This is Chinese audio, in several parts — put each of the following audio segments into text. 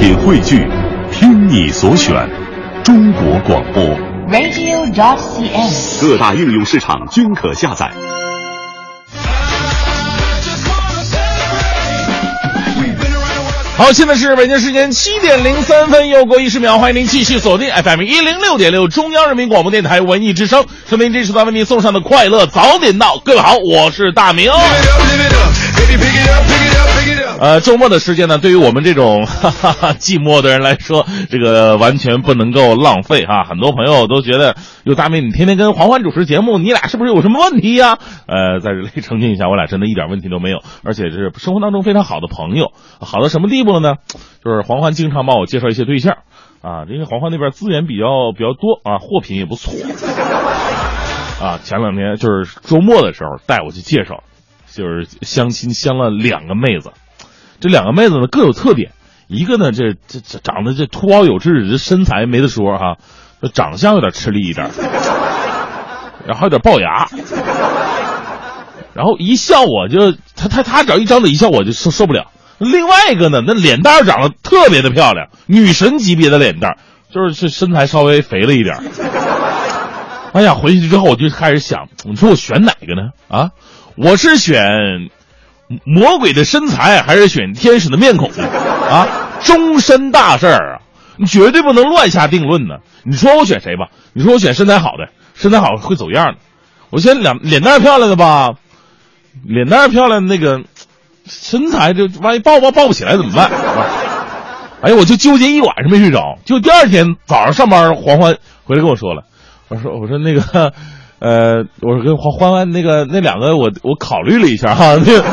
品汇聚，听你所选，中国广播。radio.dot.cn，。各大应用市场均可下载。好，现在是北京时间七点零三分，又过一十秒，欢迎您继续锁定 FM 一零六点六中央人民广播电台文艺之声，收听这时段为您送上的快乐早点到。各位好，我是大明。呃，周末的时间呢，对于我们这种 哈哈哈寂寞的人来说，这个完全不能够浪费哈。很多朋友都觉得，哟，大明，你天天跟黄欢主持节目，你俩是不是有什么问题呀、呃，在这里澄清一下，我俩真的一点问题都没有，而且是生活当中非常好的朋友。好到什么地步了呢？就是黄欢经常帮我介绍一些对象啊，因为黄欢那边资源比较比较多啊，货品也不错 啊。前两天就是周末的时候带我去介绍，就是相亲相了两个妹子。这两个妹子呢各有特点，一个呢这这这长得这凸凹有致，这身材没得说哈、这长相有点吃力一点，然后有点龅牙，然后一笑我就他他他只要一张嘴一笑我就受受不了。另外一个呢，那脸蛋长得特别的漂亮，女神级别的脸蛋，就是是身材稍微肥了一点。哎呀，回去之后我就开始想，你说我选哪个呢？啊，我是选魔鬼的身材还是选天使的面孔？啊，终身大事儿啊，你绝对不能乱下定论呢。你说我选谁吧？你说我选身材好的，身材好会走样的。我选脸脸蛋漂亮的吧，脸蛋漂亮那个身材就万一抱抱抱不起来怎么办？哎呀，我就纠结一晚上没睡着，就第二天早上上班，黄欢回来跟我说了，我说我说那个，呃，我说跟欢欢那个那两个我我考虑了一下哈，那个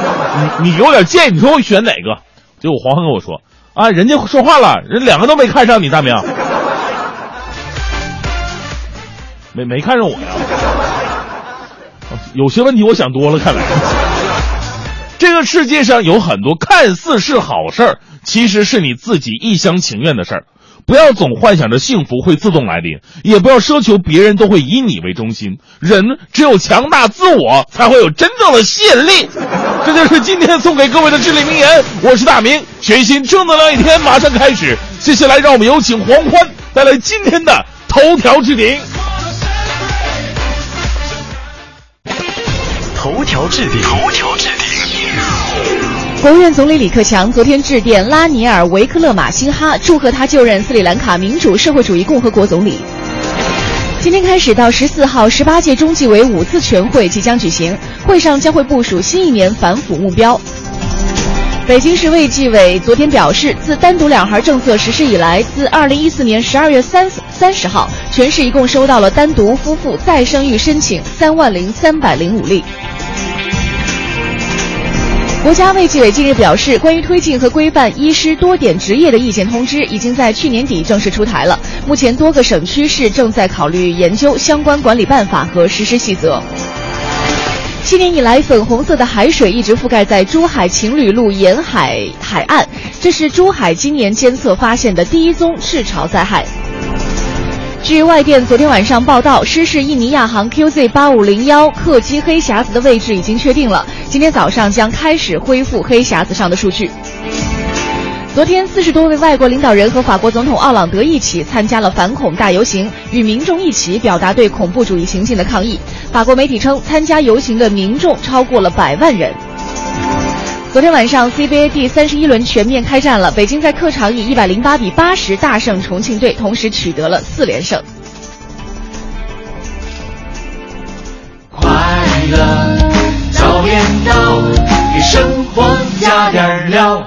你你给我点建议，你说我选哪个？结果黄欢跟我说啊，人家说话了，人两个都没看上你，大明，没没看上我呀？有些问题我想多了，看来。这个世界上有很多看似是好事儿，其实是你自己一厢情愿的事儿。不要总幻想着幸福会自动来临，也不要奢求别人都会以你为中心。人只有强大自我，才会有真正的吸引力。这就是今天送给各位的至理名言。我是大明，全新正能量一天马上开始。接下来，让我们有请黄欢带来今天的头条置顶。头条置顶，头条置顶。国务院总理李克强昨天致电拉尼尔·维克勒马辛哈，祝贺他就任斯里兰卡民主社会主义共和国总理。今天开始到十四号，十八届中纪委五次全会即将举行，会上将会部署新一年反腐目标。北京市卫计委昨天表示，自单独两孩政策实施以来，自二零一四年十二月三三十号，全市一共收到了单独夫妇再生育申请三万零三百零五例。国家卫计委近日表示，关于推进和规范医师多点执业的意见通知已经在去年底正式出台了。目前多个省区市正在考虑研究相关管理办法和实施细则。七年以来，粉红色的海水一直覆盖在珠海情侣路沿海海岸，这是珠海今年监测发现的第一宗赤潮灾害。据外电昨天晚上报道，失事印尼亚航 QZ 八五零幺客机黑匣子的位置已经确定了，今天早上将开始恢复黑匣子上的数据。昨天，四十多位外国领导人和法国总统奥朗德一起参加了反恐大游行，与民众一起表达对恐怖主义行径的抗议。法国媒体称，参加游行的民众超过了百万人。昨天晚上，CBA 第三十一轮全面开战了。北京在客场以一百零八比八十大胜重庆队，同时取得了四连胜。快乐早点到，给生活加点料。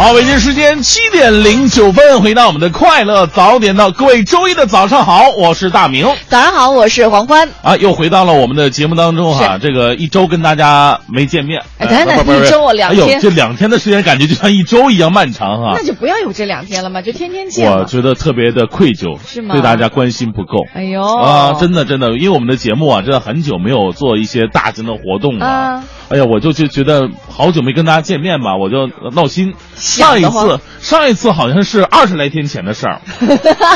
好，北京时间七点零九分，回到我们的快乐早点到，各位周一的早上好，我是大明早上好，我是黄欢。啊，又回到了我们的节目当中哈、这个一周跟大家没见面，哎等等一周我两天哎呦，天这两天的时间感觉就像一周一样漫长哈、那就不要有这两天了嘛，就天天见。我觉得特别的愧疚，是吗对大家关心不够。哎呦啊，真的真的，因为我们的节目啊，真的很久没有做一些大型的活动了。啊哎呀，我就就觉得好久没跟大家见面吧，我就闹心。上一次，上一次好像是二十来天前的事儿，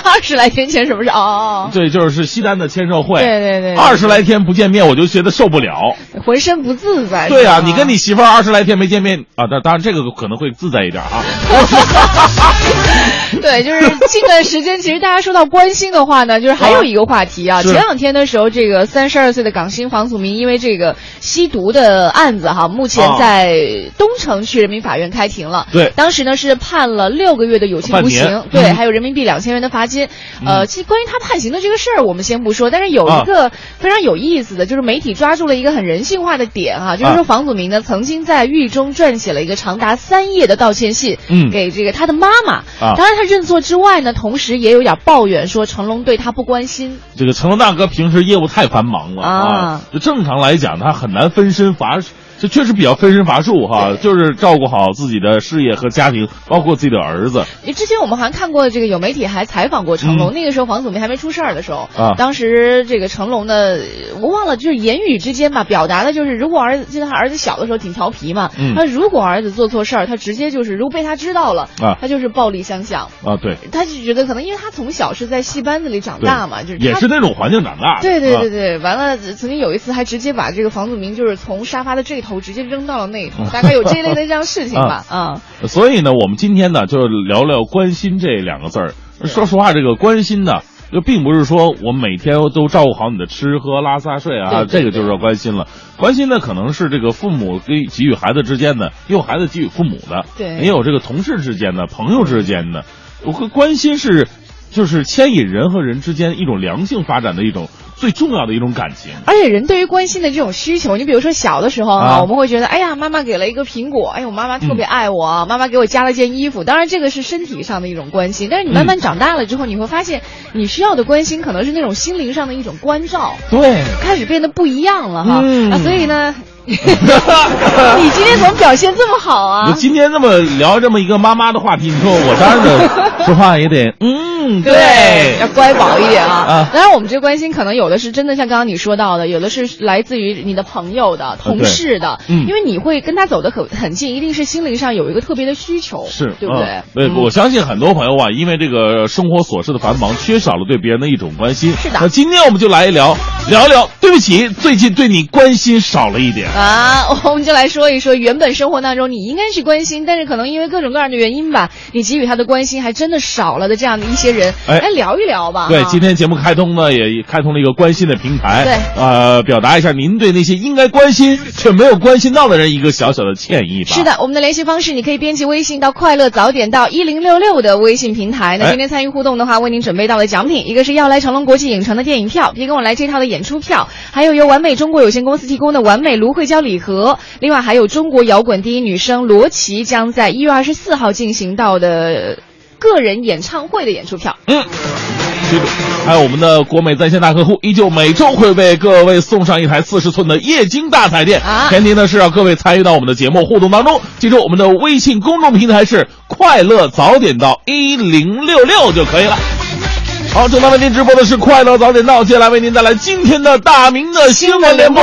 二十来天前什么事？哦哦对，就是西单的签售会。对对对对二十来天不见面，我就觉得受不了。哦，浑身不自在。对啊，你跟你媳妇儿二十来天没见面啊，当当然这个可能会自在一点啊。对，就是近段时间，其实大家说到关心的话呢，就是还有一个话题啊。前两天的时候，这个三十二岁的港星房祖名因为这个吸毒的案子哈，目前啊在东城区人民法院开庭了。对当时呢是判了六个月的有期徒刑，对，嗯。还有人民币两千元的罚金。嗯。呃，其实关于他判刑的这个事儿，我们先不说，但是有啊一个非常有意思的，就是媒体抓住了一个很人性化的点哈，就是啊说房祖名呢曾经在狱中撰写了一个长达三页的道歉信，嗯。给这个他的妈妈。啊。当然他认错之外呢，同时也有点抱怨说成龙对他不关心。这个成龙大哥平时业务太繁忙了啊。就正常来讲他很难分身乏，这确实比较分身乏术哈，就是照顾好自己的事业和家庭，包括自己的儿子。之前我们还看过这个有媒体还采访过成龙，嗯那个时候房祖名还没出事儿的时候，啊当时这个成龙呢，我忘了就是言语之间吧，表达的就是如果儿子记得他儿子小的时候挺调皮嘛，嗯他如果儿子做错事儿，他直接就是如果被他知道了，啊他就是暴力相向，啊，对，他就觉得可能因为他从小是在戏班子里长大嘛，就是也是那种环境长大的。对对对啊对，完了，曾经有一次还直接把这个房祖名就是从沙发的这头直接扔到了那一头，大概有这一类的这样事情吧，啊，所以呢，我们今天呢，就聊聊关心这两个字儿。说实话，这个关心呢，就并不是说我每天都照顾好你的吃喝拉撒睡啊，这个就是要关心了。关心呢，可能是这个父母给给予孩子之间的，也有孩子给予父母的，对也有这个同事之间的、朋友之间的。我会关心是，就是牵引人和人之间一种良性发展的一种最重要的一种感情。而且人对于关心的这种需求，你比如说小的时候哈、啊我们会觉得，哎呀，妈妈给了一个苹果，哎呦，妈妈特嗯别爱我，妈妈给我加了件衣服。当然，这个是身体上的一种关心，但是你慢嗯慢长大了之后，你会发现，你需要的关心可能是那种心灵上的一种关照，对，开始变得不一样了哈。嗯啊，所以呢，你今天怎么表现这么好啊我？今天这么聊这么一个妈妈的话题，你说我当然得 说话也得嗯，对，要乖宝一点啊。啊当然，我们这个关心可能有的是真的像刚刚你说到的，有的是来自于你的朋友的、同事的，嗯因为你会跟他走得很很近，一定是心灵上有一个特别的需求，是，对不对嗯？对，嗯我相信很多朋友啊，因为这个生活琐事的繁忙，缺少了对别人的一种关心。是的那今天我们就来一聊聊一聊，对不起，最近对你关心少了一点。啊，我们就来说一说，原本生活当中你应该去关心，但是可能因为各种各样的原因吧，你给予他的关心还真的少了的这样的一些人，哎来聊一聊吧。对，哈今天节目开通呢，也开通了一个关心的平台。对呃，表达一下您对那些应该关心却没有关心到的人一个小小的歉意吧。是的，我们的联系方式你可以编辑微信到“快乐早点到一零六六”的微信平台。那哎今天参与互动的话，为您准备到了奖品，一个是要来成龙国际影城的电影票，别跟我来这套的演出票，还有由完美中国有限公司提供的完美芦荟胶礼盒，另外还有中国摇滚第一女生罗琦将在一月二十四号进行到的个人演唱会的演出票。嗯，记住，还有我们的国美在线大客户，依旧每周会为各位送上一台四十寸的液晶大彩电。啊前提呢是让各位参与到我们的节目互动当中。记住，我们的微信公众平台是“快乐早点到一零六六”就可以了。好，正在为您直播的是《快乐早点到》，接下来为您带来今天的大明的新闻联播。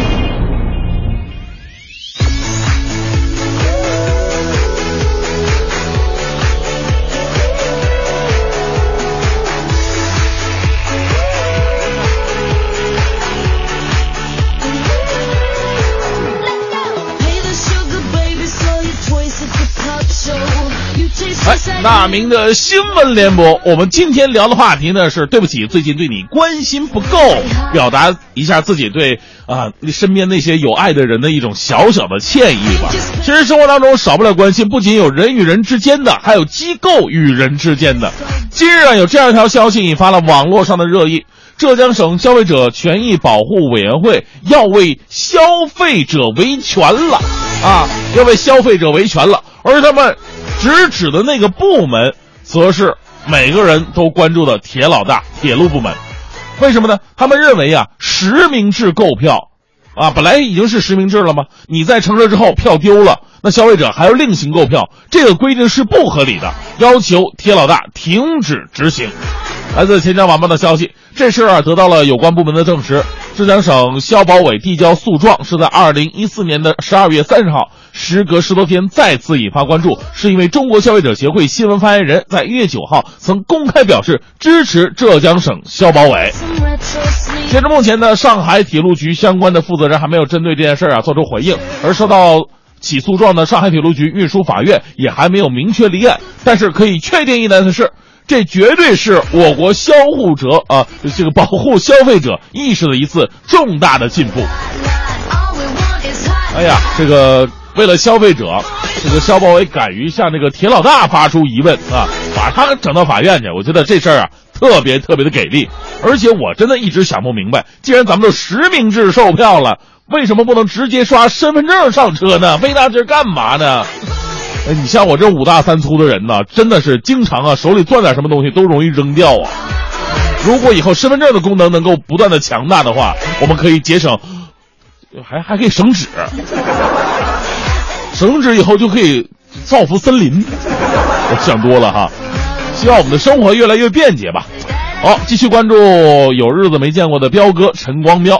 哎，大明的新闻联播，我们今天聊的话题呢是，对不起，最近对你关心不够，表达一下自己对啊你身边那些有爱的人的一种小小的歉意吧。其实生活当中少不了关心，不仅有人与人之间的，还有机构与人之间的。今日啊，有这样一条消息引发了网络上的热议。浙江省消费者权益保护委员会要为消费者维权了啊，要为消费者维权了，而他们直指的那个部门，则是每个人都关注的铁老大铁路部门。为什么呢？他们认为啊，实名制购票啊，本来已经是实名制了吗？你在乘车之后票丢了，那消费者还要另行购票，这个规定是不合理的，要求铁老大停止执行。来自钱江晚报的消息，这事儿啊得到了有关部门的证实。浙江省消保委递交诉状是在二零一四年的十二月三十号，时隔十多天再次引发关注，是因为中国消费者协会新闻发言人在一月九号曾公开表示支持浙江省消保委。截至目前呢，上海铁路局相关的负责人还没有针对这件事儿啊做出回应，而收到起诉状的上海铁路局运输法院也还没有明确立案。但是可以确定一点的是。这绝对是我国消护者啊，这个保护消费者意识的一次重大的进步。哎呀，这个为了消费者，这个消保委敢于向这个铁老大发出疑问啊，把他整到法院去，我觉得这事儿啊特别特别的给力。而且我真的一直想不明白，既然咱们都实名制售票了，为什么不能直接刷身份证上车呢？费那劲干嘛呢？哎，你像我这五大三粗的人呢，真的是经常啊，手里攥点什么东西都容易扔掉啊。如果以后身份证的功能能够不断的强大的话，我们可以节省，还还可以省纸，省纸以后就可以造福森林。我想多了哈，希望我们的生活越来越便捷吧。好，继续关注有日子没见过的彪哥陈光标。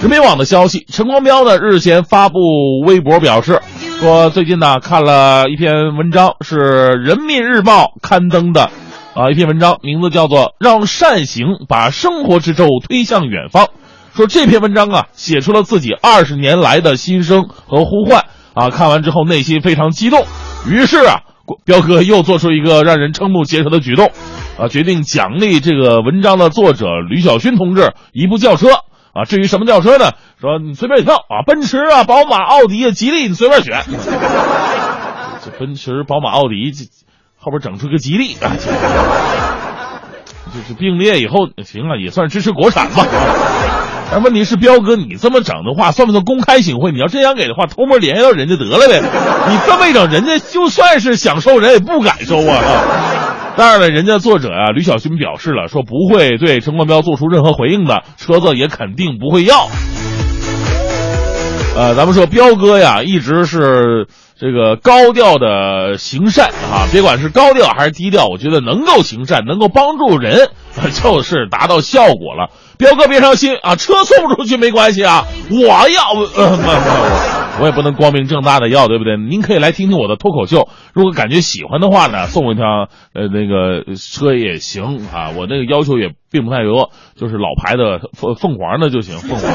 人民网的消息，陈光标呢日前发布微博表示。说最近呢看了一篇文章，是人民日报刊登的，啊一篇文章，名字叫做《让善行把生活之舟推向远方》。说这篇文章啊，写出了自己二十年来的心声和呼唤啊。看完之后内心非常激动，于是啊，彪哥又做出一个让人瞠目结舌的举动，啊，决定奖励这个文章的作者吕小勋同志一部轿车。啊，至于什么轿车呢？说你随便挑啊，奔驰啊、宝马、奥迪啊、吉利，你随便选。这奔驰、宝马、奥迪，这后边整出个吉利啊，就是并列以后行啊，也算支持国产吧。但问题是，彪哥，你这么整的话，算不算公开行贿？你要真想给的话，偷摸联系到人家得了呗。你这么一整，人家就算是想收，人也不敢收啊。当然了，人家作者啊，吕小军表示了，说不会对陈光标做出任何回应的，车子也肯定不会要。呃，咱们说彪哥呀，一直是这个高调的行善啊，别管是高调还是低调，我觉得能够行善，能够帮助人，就是达到效果了。彪哥别伤心啊，车送不出去没关系啊，我要呃不不，我也不能光明正大的要，对不对？您可以来听听我的脱口秀，如果感觉喜欢的话呢，送我一辆呃那个车也行啊，我那个要求也并不太多，就是老牌的凤凤凰的就行，凤凰。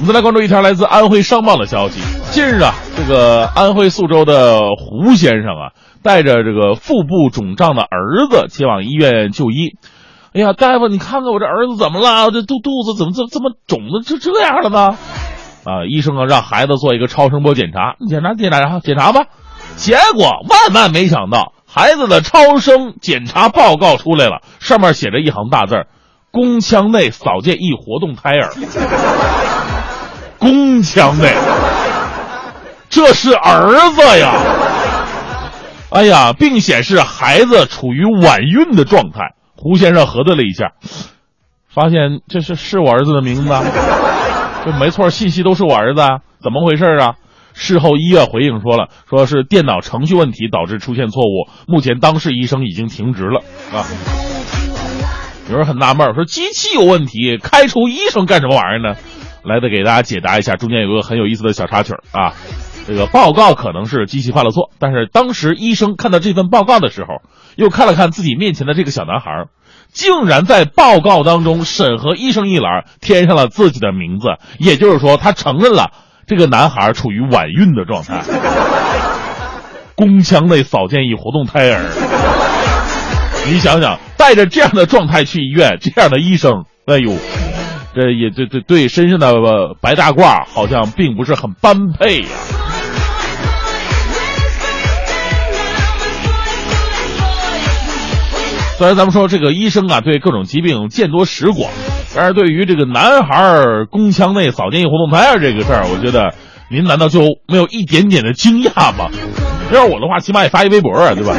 我们再来关注一条来自安徽商报的消息，近日啊，这个安徽宿州的胡先生啊。带着这个腹部肿胀的儿子前往医院就医，哎呀，大夫，你看看我这儿子怎么了？这肚肚子怎么这这么肿的就这样了呢？啊，医生啊，让孩子做一个超声波检查，检查检查检查吧。结果万万没想到，孩子的超声检查报告出来了，上面写着一行大字儿宫腔内扫见一活动胎儿。宫腔内，这是儿子呀！哎呀，并显示孩子处于晚孕的状态。胡先生核对了一下，发现这是是我儿子的名字，这没错，信息都是我儿子，怎么回事啊？事后医院回应说了，说是电脑程序问题导致出现错误，目前当事医生已经停职了啊。有人很纳闷，说机器有问题，开除医生干什么玩意儿呢？来的给大家解答一下，中间有个很有意思的小插曲啊。这个报告可能是机器犯了错，但是当时医生看到这份报告的时候，又看了看自己面前的这个小男孩，竟然在报告当中审核医生一栏添上了自己的名字，也就是说，他承认了这个男孩处于晚孕的状态，宫腔内扫见易活动胎儿。你想想，带着这样的状态去医院，这样的医生，哎呦，这也对对对身上的白大褂好像并不是很般配呀。虽然咱们说这个医生啊，对各种疾病见多识广，但是对于这个男孩宫腔内扫见易活动胎儿这个事儿，我觉得您难道就没有一点点的惊讶吗？要是我的话，起码也发一微博啊，对吧？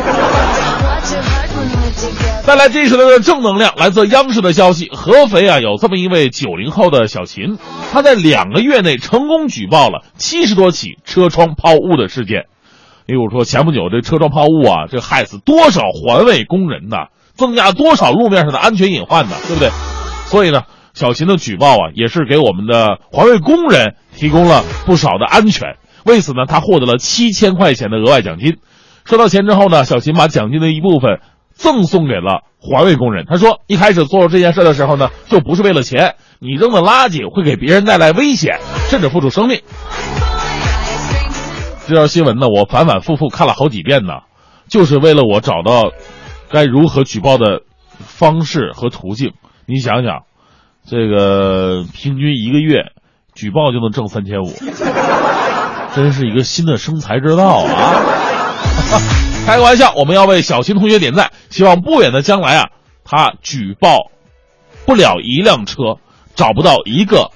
再来这一时段的正能量，来自央视的消息，合肥啊有这么一位九零后的小秦，他在两个月内成功举报了七十多起车窗抛物的事件。例如说，前不久这车窗抛物啊，这害死多少环卫工人呐，增加多少路面上的安全隐患呢，对不对？所以呢，小秦的举报啊，也是给我们的环卫工人提供了不少的安全。为此呢，他获得了七千块钱的额外奖金。收到钱之后呢，小秦把奖金的一部分。赠送给了环卫工人。他说，一开始做这件事的时候呢，就不是为了钱。你扔的垃圾会给别人带来危险，甚至付出生命。这条新闻呢，我反反复复看了好几遍呢，就是为了我找到该如何举报的方式和途径。你想想，这个平均一个月举报就能挣三千五，真是一个新的生财之道啊！开个玩笑，我们要为小新同学点赞，希望不远的将来啊，他举报不了一辆车，找不到一个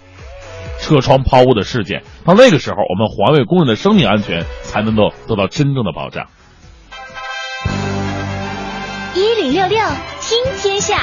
车窗抛物的事件，到那个时候，我们环卫工人的生命安全才能够得到真正的保障。零六六听天下。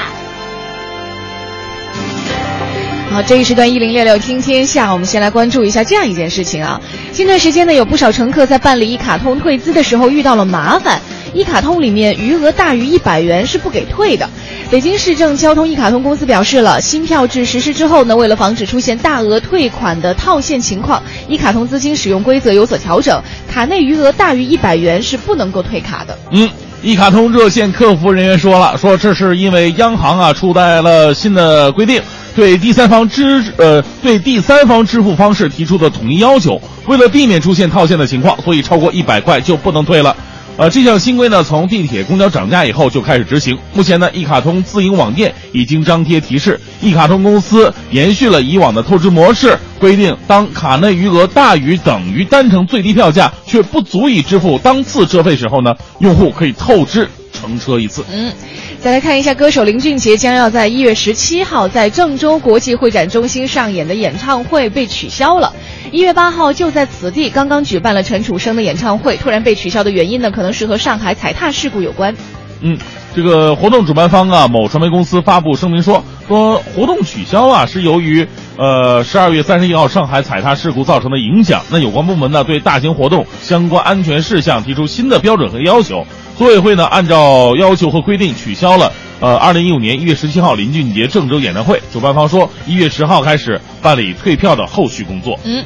好，这一时段一零六六听天下，我们先来关注一下这样一件事情啊。近段时间呢，有不少乘客在办理一卡通退资的时候遇到了麻烦，一卡通里面余额大于一百元是不给退的。北京市政交通一卡通公司表示了，新票制实施之后呢，为了防止出现大额退款的套现情况，一卡通资金使用规则有所调整，卡内余额大于一百元是不能够退卡的。嗯，一卡通热线客服人员说了，说这是因为央行啊出台了新的规定。对第三方支呃对第三方支付方式提出的统一要求，为了避免出现套现的情况，所以超过一百块就不能退了。呃，这项新规呢，从地铁、公交涨价以后就开始执行。目前呢，一卡通自营网店已经张贴提示，一卡通公司延续了以往的透支模式，规定当卡内余额大于等于单程最低票价却不足以支付当次车费时候呢，用户可以透支乘车一次。嗯。再来看一下，歌手林俊杰将要在一月十七号在郑州国际会展中心上演的演唱会被取消了。一月八号就在此地刚刚举办了陈楚生的演唱会，突然被取消的原因呢，可能是和上海踩踏事故有关。嗯，这个活动主办方啊，某传媒公司发布声明说，说活动取消啊是由于呃十二月三十一号上海踩踏事故造成的影响。那有关部门呢对大型活动相关安全事项提出新的标准和要求。组委会呢，按照要求和规定取消了，呃，二零一五年一月十七号林俊杰郑州演唱会。主办方说，一月十号开始办理退票的后续工作。嗯，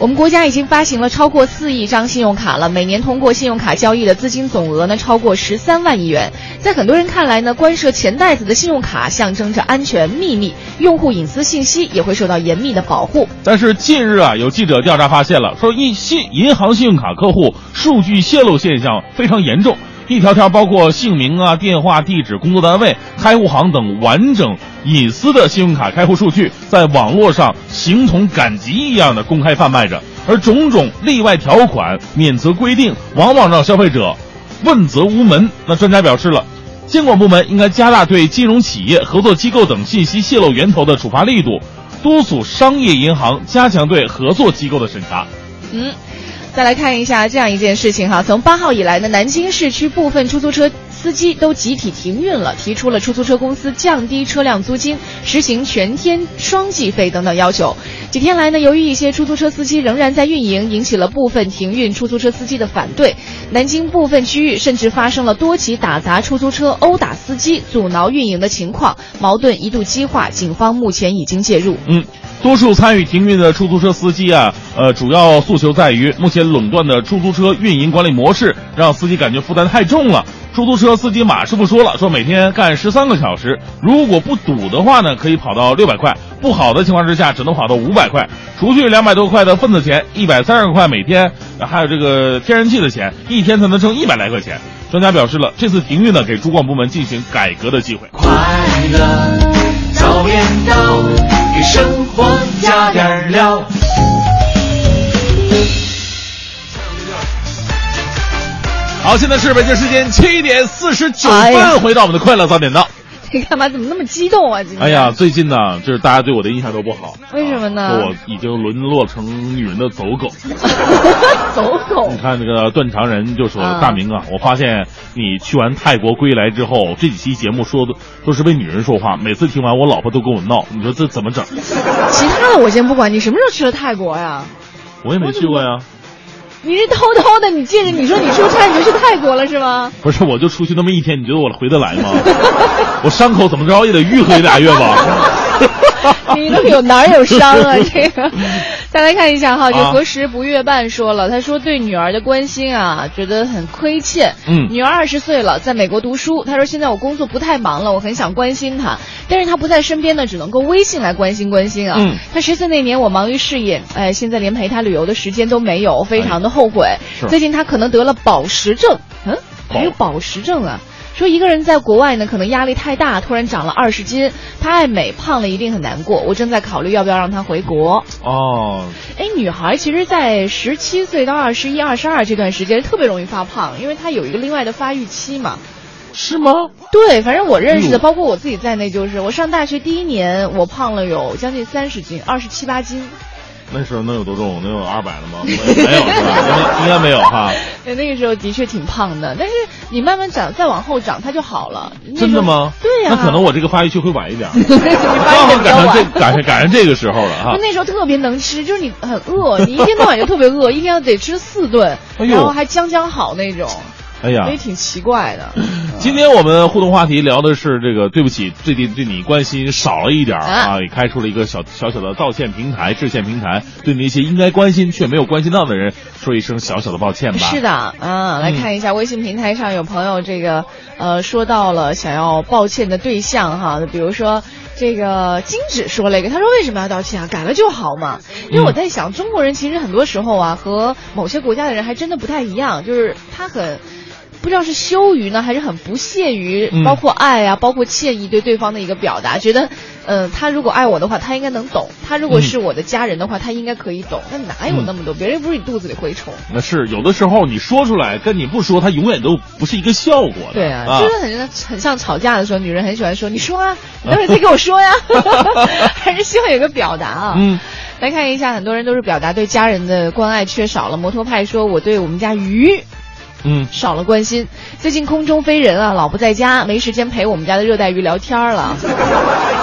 我们国家已经发行了超过四亿张信用卡了，每年通过信用卡交易的资金总额呢，超过十三万亿元。在很多人看来呢，关涉钱袋子的信用卡象征着安全秘密，用户隐私信息也会受到严密的保护。但是近日啊，有记者调查发现了，说一信银行信用卡客户数据泄露现象非常严重。一条条包括姓名啊、电话、地址、工作单位、开户行等完整隐私的信用卡开户数据，在网络上形同赶集一样的公开贩卖着，而种种例外条款、免责规定，往往让消费者问责无门。那专家表示了，监管部门应该加大对金融企业、合作机构等信息泄露源头的处罚力度，督促商业银行加强对合作机构的审查。嗯。再来看一下这样一件事情哈，从八号以来呢，南京市区部分出租车司机都集体停运了，提出了出租车公司降低车辆租金、实行全天双计费等等要求。几天来呢，由于一些出租车司机仍然在运营，引起了部分停运出租车司机的反对。南京部分区域甚至发生了多起打砸出租车、殴打司机、阻挠运营的情况，矛盾一度激化。警方目前已经介入。嗯。多数参与停运的出租车司机啊，呃，主要诉求在于目前垄断的出租车运营管理模式，让司机感觉负担太重了。出租车司机马师傅说了，说每天干十三个小时，如果不堵的话呢，可以跑到六百块；不好的情况之下，只能跑到五百块。除去两百多块的份子钱，一百三十块每天，还有这个天然气的钱，一天才能挣一百来块钱。专家表示了，这次停运呢，给主管部门进行改革的机会。快乐早点到，给生活加点料。好，现在是北京时间七点四十九分，回到我们的快乐早点到。你干嘛？怎么那么激动啊？今天？哎呀，，最近呢，就是大家对我的印象都不好。为什么呢说我已经沦落成女人的走狗。走狗你。看那个断肠人就说：“啊大明啊，我发现你去完泰国归来之后，这几期节目说的都是为女人说话，每次听完我老婆都跟我闹，你说这怎么整？其他的我先不管，你什么时候去了泰国呀？我也没去过呀。你是偷偷的，你借着你说你出差你就去泰国了是吗？不是，我就出去那么一天，你觉得我回得来吗？我伤口怎么着也得愈合一俩月吧。你都有哪儿有伤啊？这个，再来看一下哈，这啊何时不月半说了，他说对女儿的关心啊，觉得很亏欠。嗯女儿二十岁了，在美国读书。他说现在我工作不太忙了，我很想关心她，但是她不在身边呢，只能够微信来关心关心啊。嗯她十岁那年我忙于事业，哎，现在连陪她旅游的时间都没有，非常的后悔。是最近她可能得了饱食症，嗯，还有饱食症啊。说一个人在国外呢，可能压力太大，突然长了二十斤。她爱美，胖了一定很难过。我正在考虑要不要让她回国。哦，哎，女孩其实，在十七岁到二十一、二十二这段时间特别容易发胖，因为她有一个另外的发育期嘛。是吗？对，反正我认识的，包括我自己在内，就是我上大学第一年，我胖了有将近三十斤，二十七八斤。那时候能有多重？能有二百了吗？没有是吧？应该没有哈。对，那个时候的确挺胖的，但是你慢慢长，再往后长，它就好了。真的吗？对呀、那可能我这个发育期会晚一点。你发育的比较晚 赶上这。赶上赶上这个时候了哈就。那时候特别能吃，就是你很饿，你一天到晚就特别饿，一天得吃四顿，然后还将将好那种，哎呀也，挺奇怪的。今天我们互动话题聊的是这个，对不起，最近对你关心少了一点儿啊啊，也开出了一个小小小的道歉平台、致歉平台，对那些应该关心却没有关心到的人说一声小小的抱歉吧。是的，啊，来看一下微信平台上有朋友这个呃说到了想要抱歉的对象哈，比如说这个金指说了一个，他说为什么要道歉啊？改了就好嘛。因为我在想，中国人其实很多时候啊和某些国家的人还真的不太一样，就是他很。不知道是羞于呢，还是很不屑于嗯包括爱啊，包括歉意对对方的一个表达，觉得，呃，他如果爱我的话，他应该能懂；他如果嗯是我的家人的话，他应该可以懂。那哪有那么多？别人又不是你肚子里蛔虫。那是有的时候你说出来跟你不说，他永远都不是一个效果的。对啊，啊就是很很像吵架的时候，女人很喜欢说：“你说啊，你待会再给我说呀。”还是希望有个表达啊。嗯，来看一下，很多人都是表达对家人的关爱缺少了。摩托派说：“我对我们家鱼嗯，少了关心。最近空中飞人啊，老不在家，没时间陪我们家的热带鱼聊天了。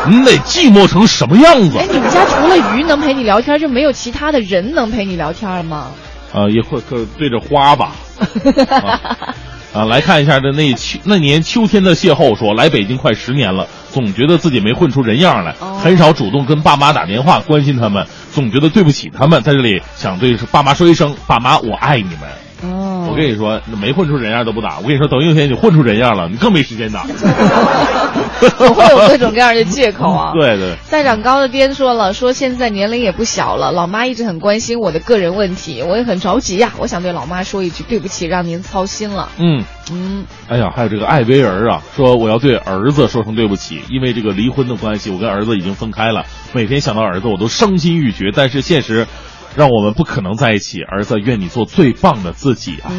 你得寂寞成什么样子哎，你们家除了鱼能陪你聊天，就没有其他的人能陪你聊天了吗？啊？也会可对着花吧。啊啊，来看一下的那秋那年秋天的邂逅说，来北京快十年了，总觉得自己没混出人样来，哦很少主动跟爸妈打电话关心他们，总觉得对不起他们，在这里想对爸妈说一声，爸妈我爱你们。哦我跟你说，没混出人样都不打。我跟你说，等有一天你混出人样了，你更没时间打。总会有各种各样的借口啊。对 对，再长高的颠说了，说现在年龄也不小了，老妈一直很关心我的个人问题，我也很着急呀、我想对老妈说一句对不起，让您操心了。嗯。嗯，哎呀，还有这个艾薇儿啊，说我要对儿子说声对不起，因为这个离婚的关系，我跟儿子已经分开了。每天想到儿子，我都伤心欲绝。但是现实，让我们不可能在一起。儿子，愿你做最棒的自己啊！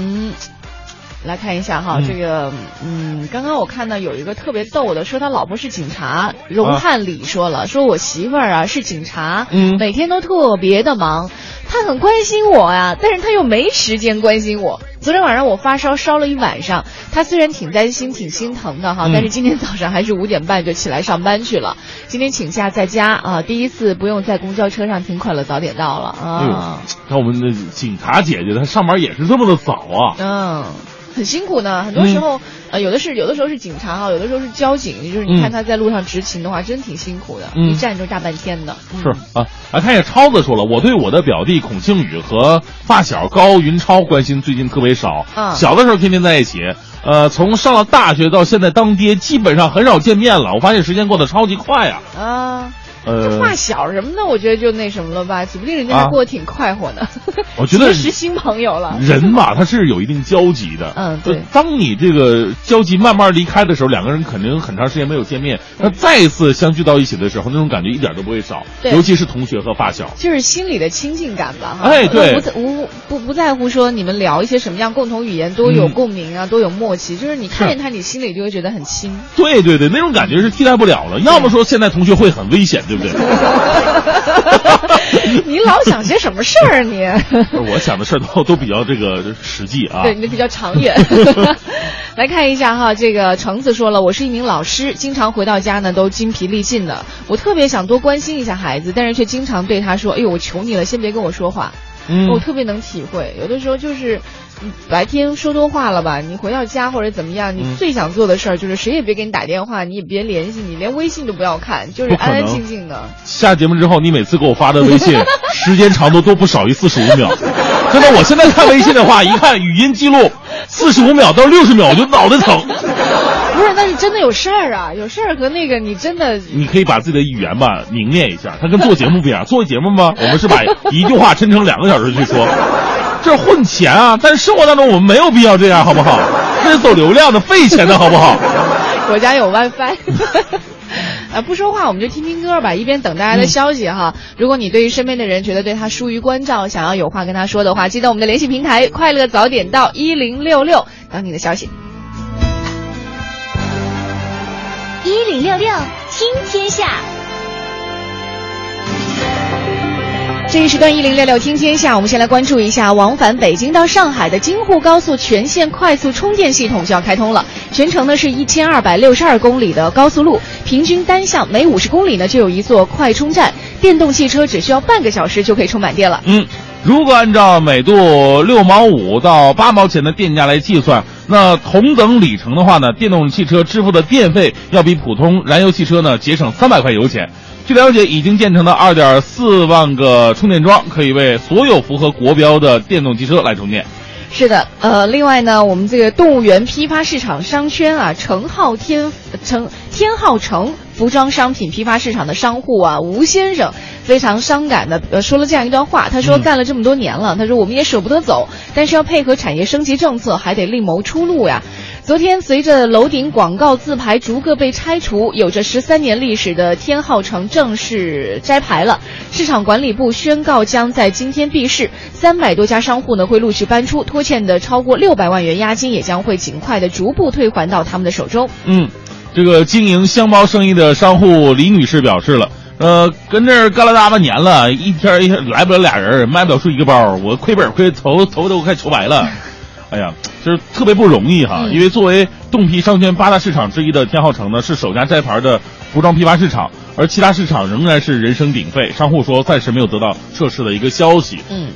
来看一下哈，嗯这个嗯，刚刚我看到有一个特别逗的，说他老婆是警察，荣汉礼说了，说我媳妇儿啊是警察，嗯每天都特别的忙，她很关心我呀，但是她又没时间关心我。昨天晚上我发烧烧了一晚上，她虽然挺担心、挺心疼的哈，嗯但是今天早上还是五点半就起来上班去了。今天请假在家啊，第一次不用在公交车上听快乐早点到了啊，，看我们的警察姐姐，她上班也是这么的早啊。嗯，很辛苦呢。很多时候，呃，有的是有的时候是警察哈，有的时候是交警，就是你看嗯他在路上执勤的话，真挺辛苦的，嗯一站就大半天的。嗯是啊，来看一下超子说了，我对我的表弟孔庆宇和发小高云超关心最近特别少。嗯小的时候天天在一起，呃，从上了大学到现在当爹，基本上很少见面了。我发现时间过得超级快啊。啊，呃，发小什么的，我觉得就那什么了吧，指不定人家啊还过得挺快活呢。我觉得 结识新朋友了。人嘛，他是有一定交集的。嗯对当你这个交集慢慢离开的时候，两个人肯定很长时间没有见面，那再一次相聚到一起的时候，那种感觉一点都不会少。对尤其是同学和发小。就是心里的亲近感吧，哈哎对不在无不不在乎说你们聊一些什么样共同语言，多有嗯共鸣啊，多有默契，就是你看见他，你心里就会觉得很亲。对对对，那种感觉是替代不了了。要么说现在同学会很危险，对不对？你老想些什么事儿啊你？我想的事儿都都比较这个实际啊。对，你比较长远。来看一下哈，这个橙子说了，我是一名老师，经常回到家呢都精疲力尽的。我特别想多关心一下孩子，但是却经常对他说：“哎呦，我求你了，先别跟我说话。”嗯我特别能体会，有的时候就是。你白天说多话了吧？你回到家或者怎么样，你嗯最想做的事儿就是谁也别给你打电话，你也别联系你，连微信都不要看，就是安安静静的。下节目之后，你每次给我发的微信 时间长度都不少于四十五秒。真的，我现在看微信的话，一看语音记录四十五秒到六十秒，我就脑袋疼。不是，那是真的有事儿啊，有事儿和那个你真的你可以把自己的语言吧凝练一下，它跟做节目不一样。做节目嘛，我们是把一句话抻成两个小时去说，这是混钱啊！但是生活当中我们没有必要这样，好不好？这是走流量的，费钱的好不好？我家有 WiFi。啊，不说话，我们就听听歌吧，一边等大家的消息哈。如果你对于身边的人觉得对他疏于关照，想要有话跟他说的话，记得我们的联系平台“快乐早点到一零六六”等你的消息。一零六六听天下，这一时段一零六六听天下，我们先来关注一下往返北京到上海的京沪高速全线快速充电系统就要开通了。全程呢是一千二百六十二公里的高速路，平均单向每五十公里呢就有一座快充站，电动汽车只需要半个小时就可以充满电了。嗯，如果按照每度六毛五到八毛钱的电价来计算，那同等里程的话呢，电动汽车支付的电费要比普通燃油汽车呢节省三百块油钱。据了解，已经建成的二点四万个充电桩，可以为所有符合国标的电动汽车来充电。是的，呃，另外呢，我们这个动物园批发市场商圈啊，成浩天成天浩城服装商品批发市场的商户啊，吴先生非常伤感的呃说了这样一段话，他说干了这么多年了，他说我们也舍不得走，但是要配合产业升级政策，还得另谋出路呀。昨天，随着楼顶广告字牌逐个被拆除，有着十三年历史的天浩城正式摘牌了。市场管理部宣告将在今天闭市，三百多家商户呢会陆续搬出，拖欠的超过六百万元押金也将会尽快的逐步退还到他们的手中。嗯，这个经营箱包生意的商户李女士表示了。呃，跟这儿干了大半年了，一天一天来不了俩人，卖不了出一个包，我亏本亏头头都快愁白了。哎呀，就是特别不容易哈，嗯因为作为冻批商圈八大市场之一的天浩城呢，是首家摘牌的服装批发市场，而其他市场仍然是人声鼎沸。商户说暂时没有得到撤市的一个消息。嗯。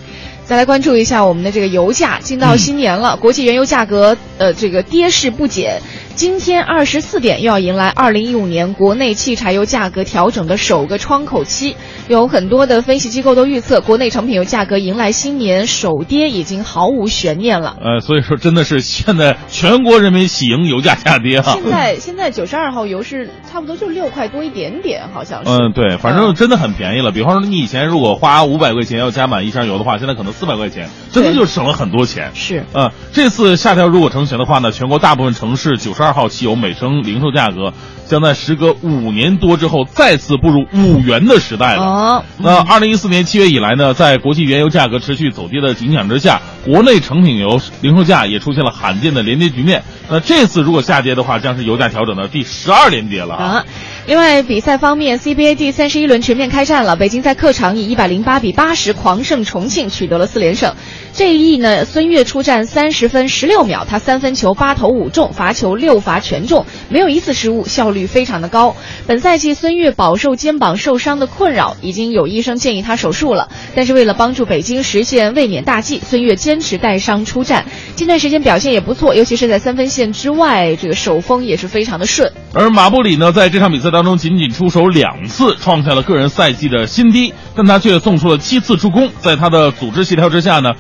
再来关注一下我们的这个油价，进到新年了，国际原油价格呃这个跌势不减。今天二十四点又要迎来二零一五年国内汽柴油价格调整的首个窗口期，有很多的分析机构都预测，国内成品油价格迎来新年首跌已经毫无悬念了。呃，所以说真的是现在全国人民喜迎油价下跌哈。现在现在九十二号油是差不多就六块多一点点，好像是。嗯，对，反正真的很便宜了。比方说，你以前如果花五百块钱要加满一箱油的话，现在可能四百块钱，真的就省了很多钱。是。嗯，这次下调如果成型的话呢，全国大部分城市九十二号汽油每升零售价格将在时隔五年多之后再次步入五元的时代了。哦，那二零一四年七月以来呢，在国际原油价格持续走跌的影响之下，国内成品油零售价也出现了罕见的连跌局面。那这次如果下跌的话，将是油价调整的第十二连跌了啊！啊，另外比赛方面，CBA 第三十一轮全面开战了。北京在客场以一百零八比八十狂胜重庆，取得了四连胜。这一役呢，孙悦出战三十分十六秒，他三分球八投五中，罚球六罚全中，没有一次失误，效率非常的高。本赛季孙悦饱受肩膀受伤的困扰，已经有医生建议他手术了。但是为了帮助北京实现卫冕大计，孙悦坚持带伤出战。近段时间表现也不错，尤其是在三分线之外，这个手风也是非常的顺。而马布里呢，在这场比赛当中仅仅出手两次，创下了个人赛季的新低，但他却送出了七次助攻。在他的组织协调之下呢，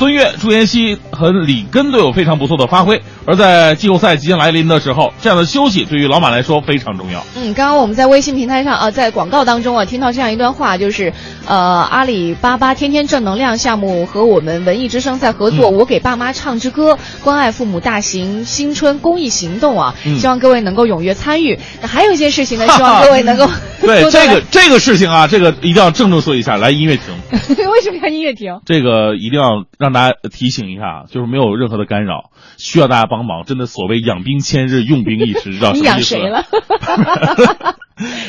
孙悦、朱妍希和里根都有非常不错的发挥。而在季后赛即将来临的时候，这样的休息对于老马来说非常重要。嗯，刚刚我们在微信平台上啊，在广告当中啊，听到这样一段话，就是，呃，阿里巴巴天天正能量项目和我们文艺之声在合作，嗯我给爸妈唱支歌，关爱父母大型新春公益行动啊，嗯希望各位能够踊跃参与。那还有一件事情呢，希望各位能够对这个这个事情啊，这个一定要郑重说一下。来，音乐停。为什么要音乐停？这个一定要让大家提醒一下，就是没有任何的干扰，需要大家帮忙。真的，所谓养兵千日，用兵一时，知道什么意思？养谁了？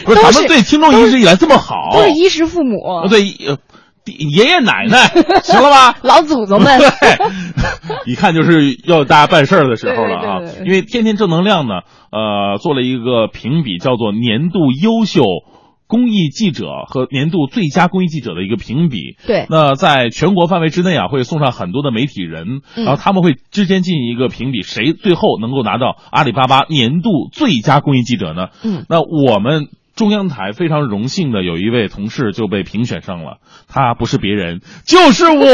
不是，咱们对听众一直以来这么好，都是衣食父母，啊对呃爷爷奶奶，行了吧？老祖宗们。对，一看就是要大家办事儿的时候了啊因为天天正能量呢，呃，做了一个评比，叫做年度优秀公益记者和年度最佳公益记者的一个评比。对那在全国范围之内啊，会送上很多的媒体人，嗯然后他们会之间进行一个评比，谁最后能够拿到阿里巴巴年度最佳公益记者呢？嗯，那我们。中央台非常荣幸的有一位同事就被评选上了，他不是别人，就是我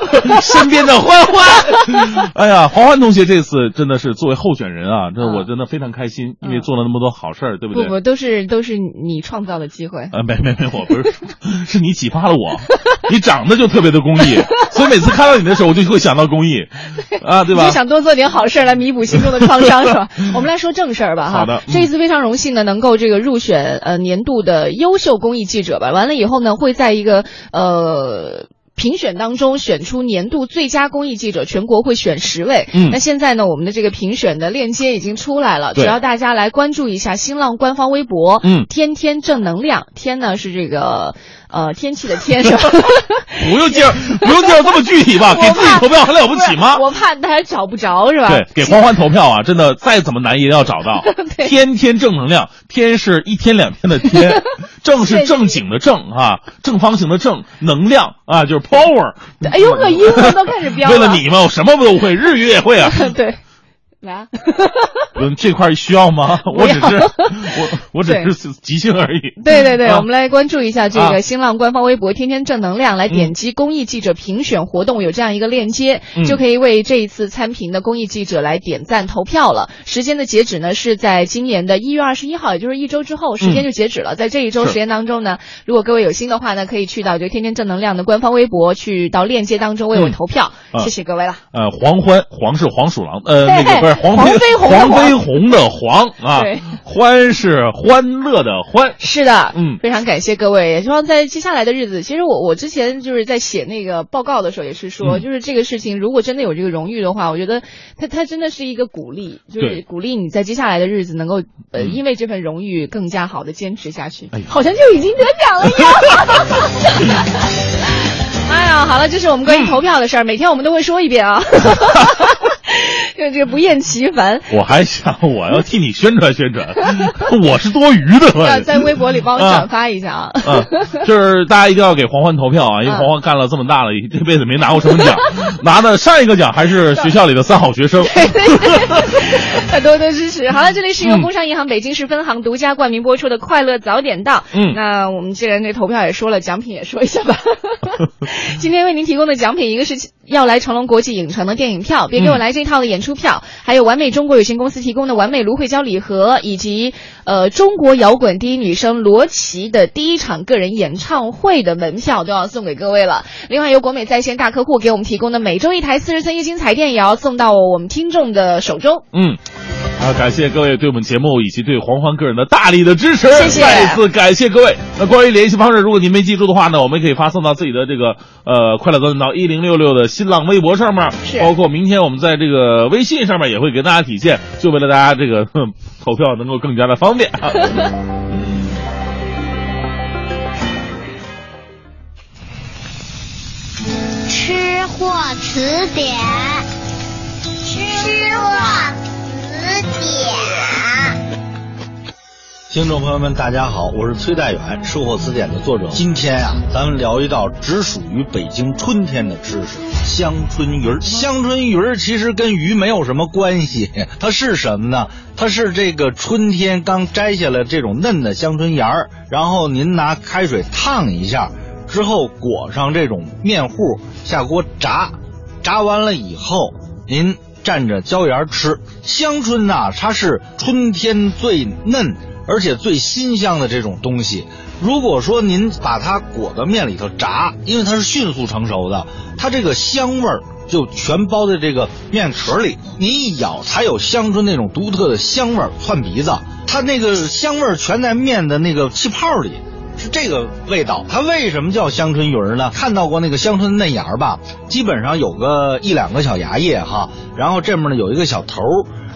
身边的欢欢。哎呀，欢欢同学这次真的是作为候选人啊，这我真的非常开心，因为做了那么多好事儿，对不对？不不，都是都是你创造的机会。啊，没没没，我不是，是你启发了我。你长得就特别的公益，所以每次看到你的时候，我就会想到公益，啊，对吧？就想多做点好事儿来弥补心中的创伤，是吧？我们来说正事儿吧，哈。好的嗯这一次非常荣幸的，能够这个入选呃年度的优秀公益记者吧。完了以后呢，会在一个呃。评选当中选出年度最佳公益记者，全国会选十位。嗯那现在呢，我们的这个评选的链接已经出来了，对只要大家来关注一下新浪官方微博，嗯天天正能量，天呢是这个呃天气的天是吧？不用介绍，不用介绍这么具体吧？给自己投票还了不起吗？我怕大家找不着是吧？对，给欢欢投票啊！真的，再怎么难也要找到。天天正能量，天是一天两天的天，正是正经的正啊，正方形的正，能量啊就是 power。哎呦我，英文都开始飙为了你嘛，我什么都会，日语也会啊。对，来啊，嗯，这块需要吗？我只是我我只是即兴而已。对对对，啊我们来关注一下这啊个新浪官方微博“天天正能量”，来点击公益记者评选活动，有这样一个链接，嗯就可以为这一次参评的公益记者来点赞投票了。时间的截止呢是在今年的一月二十一号，也就是一周之后，时间就截止了。在这一周时间当中呢，如果各位有心的话呢，可以去到这个“天天正能量”的官方微博，去到链接当中为我嗯投票。啊谢谢各位了。呃，黄欢，黄是黄鼠狼，呃，嘿 那个不是黄黄飞鸿黄黄飞鸿的黄啊对，欢是欢乐的欢。是的，嗯非常感谢各位，也希望在接下来的日子，其实我我之前就是在写那个报告的时候也是说，嗯就是这个事情如果真的有这个荣誉的话，我觉得它它真的是一个鼓励，就是鼓励你在接下来的日子能够呃嗯因为这份荣誉更加好的坚持下去，哎好像就已经得奖了一样。哎呀，好了，这是我们关于投票的事儿，每天我们都会说一遍啊，这这个不厌其烦。我还想我要替你宣传宣传，我是多余的。我要在微博里帮我转发一下啊。啊，就是大家一定要给黄欢投票啊，因为嗯黄欢干了这么大了，这辈子没拿过什么奖，拿的上一个奖还是学校里的三好学生。很多多支持。好了，这里是由工商银行北京市分行独家冠名播出的《快乐早点到》。嗯那我们既然这投票也说了，奖品也说一下吧。今天为您提供的奖品，一个是要来成龙国际影城的电影票，别给我来这套的演出票，还有完美中国有限公司提供的完美芦荟胶礼盒，以及呃中国摇滚第一女生罗琦的第一场个人演唱会的门票都要送给各位了。另外，由国美在线大客户给我们提供的每周一台四十寸液晶彩电也要送到我们听众的手中。嗯，啊，感谢各位对我们节目以及对黄欢个人的大力的支持，谢谢再次感谢各位。那关于联系方式，如果您没记住的话呢，我们可以发送到自己的这个呃快乐早点到一零六六的新浪微博上面，包括明天我们在这个微信上面也会给大家体现，就为了大家这个哼 投票能够更加的方便。啊 吃货词典，吃货词典。听众朋友们，大家好，我是崔代远，吃货词典的作者。今天呀、咱们聊一道只属于北京春天的知识——香椿鱼儿。香椿鱼儿其实跟鱼没有什么关系，它是什么呢？它是这个春天刚摘下来这种嫩的香椿芽儿，然后您拿开水烫一下，之后裹上这种面糊，下锅炸。炸完了以后，您蘸着椒盐吃。香椿呐，它是春天最嫩而且最新香的这种东西。如果说您把它裹到面里头炸，因为它是迅速成熟的，它这个香味儿就全包在这个面壳里。您一咬，才有香椿那种独特的香味儿窜鼻子，它那个香味儿全在面的那个气泡里。是这个味道，它为什么叫香椿鱼儿呢？看到过那个香椿嫩芽吧？基本上有个一两个小芽叶哈，然后这面呢有一个小头。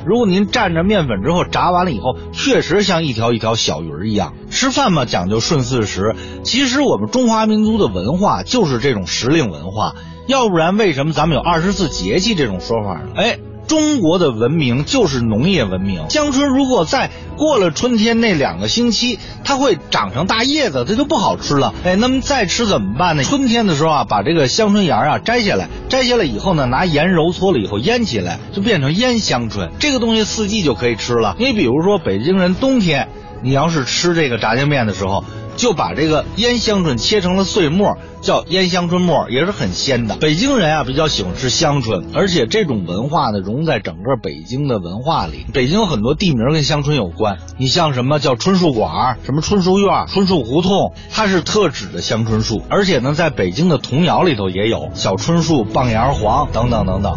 如果您蘸着面粉之后炸完了以后，确实像一条一条小鱼儿一样。吃饭嘛讲究顺四时，其实我们中华民族的文化就是这种时令文化，要不然为什么咱们有二十四节气这种说法呢？哎。中国的文明就是农业文明。香椿如果再过了春天那两个星期，它会长成大叶子，它就不好吃了。哎，那么再吃怎么办呢？春天的时候啊，把这个香椿芽啊摘下来，摘下来以后呢，拿盐揉搓了以后腌起来，就变成腌香椿。这个东西四季就可以吃了。你比如说北京人冬天，你要是吃这个炸酱面的时候。就把这个腌香椿切成了碎末，叫腌香椿末，也是很鲜的。北京人啊比较喜欢吃香椿，而且这种文化呢融在整个北京的文化里。北京有很多地名跟香椿有关，你像什么叫椿树馆，什么椿树院、椿树胡同，它是特指的香椿树。而且呢，在北京的童谣里头也有小椿树、棒芽黄等等等等。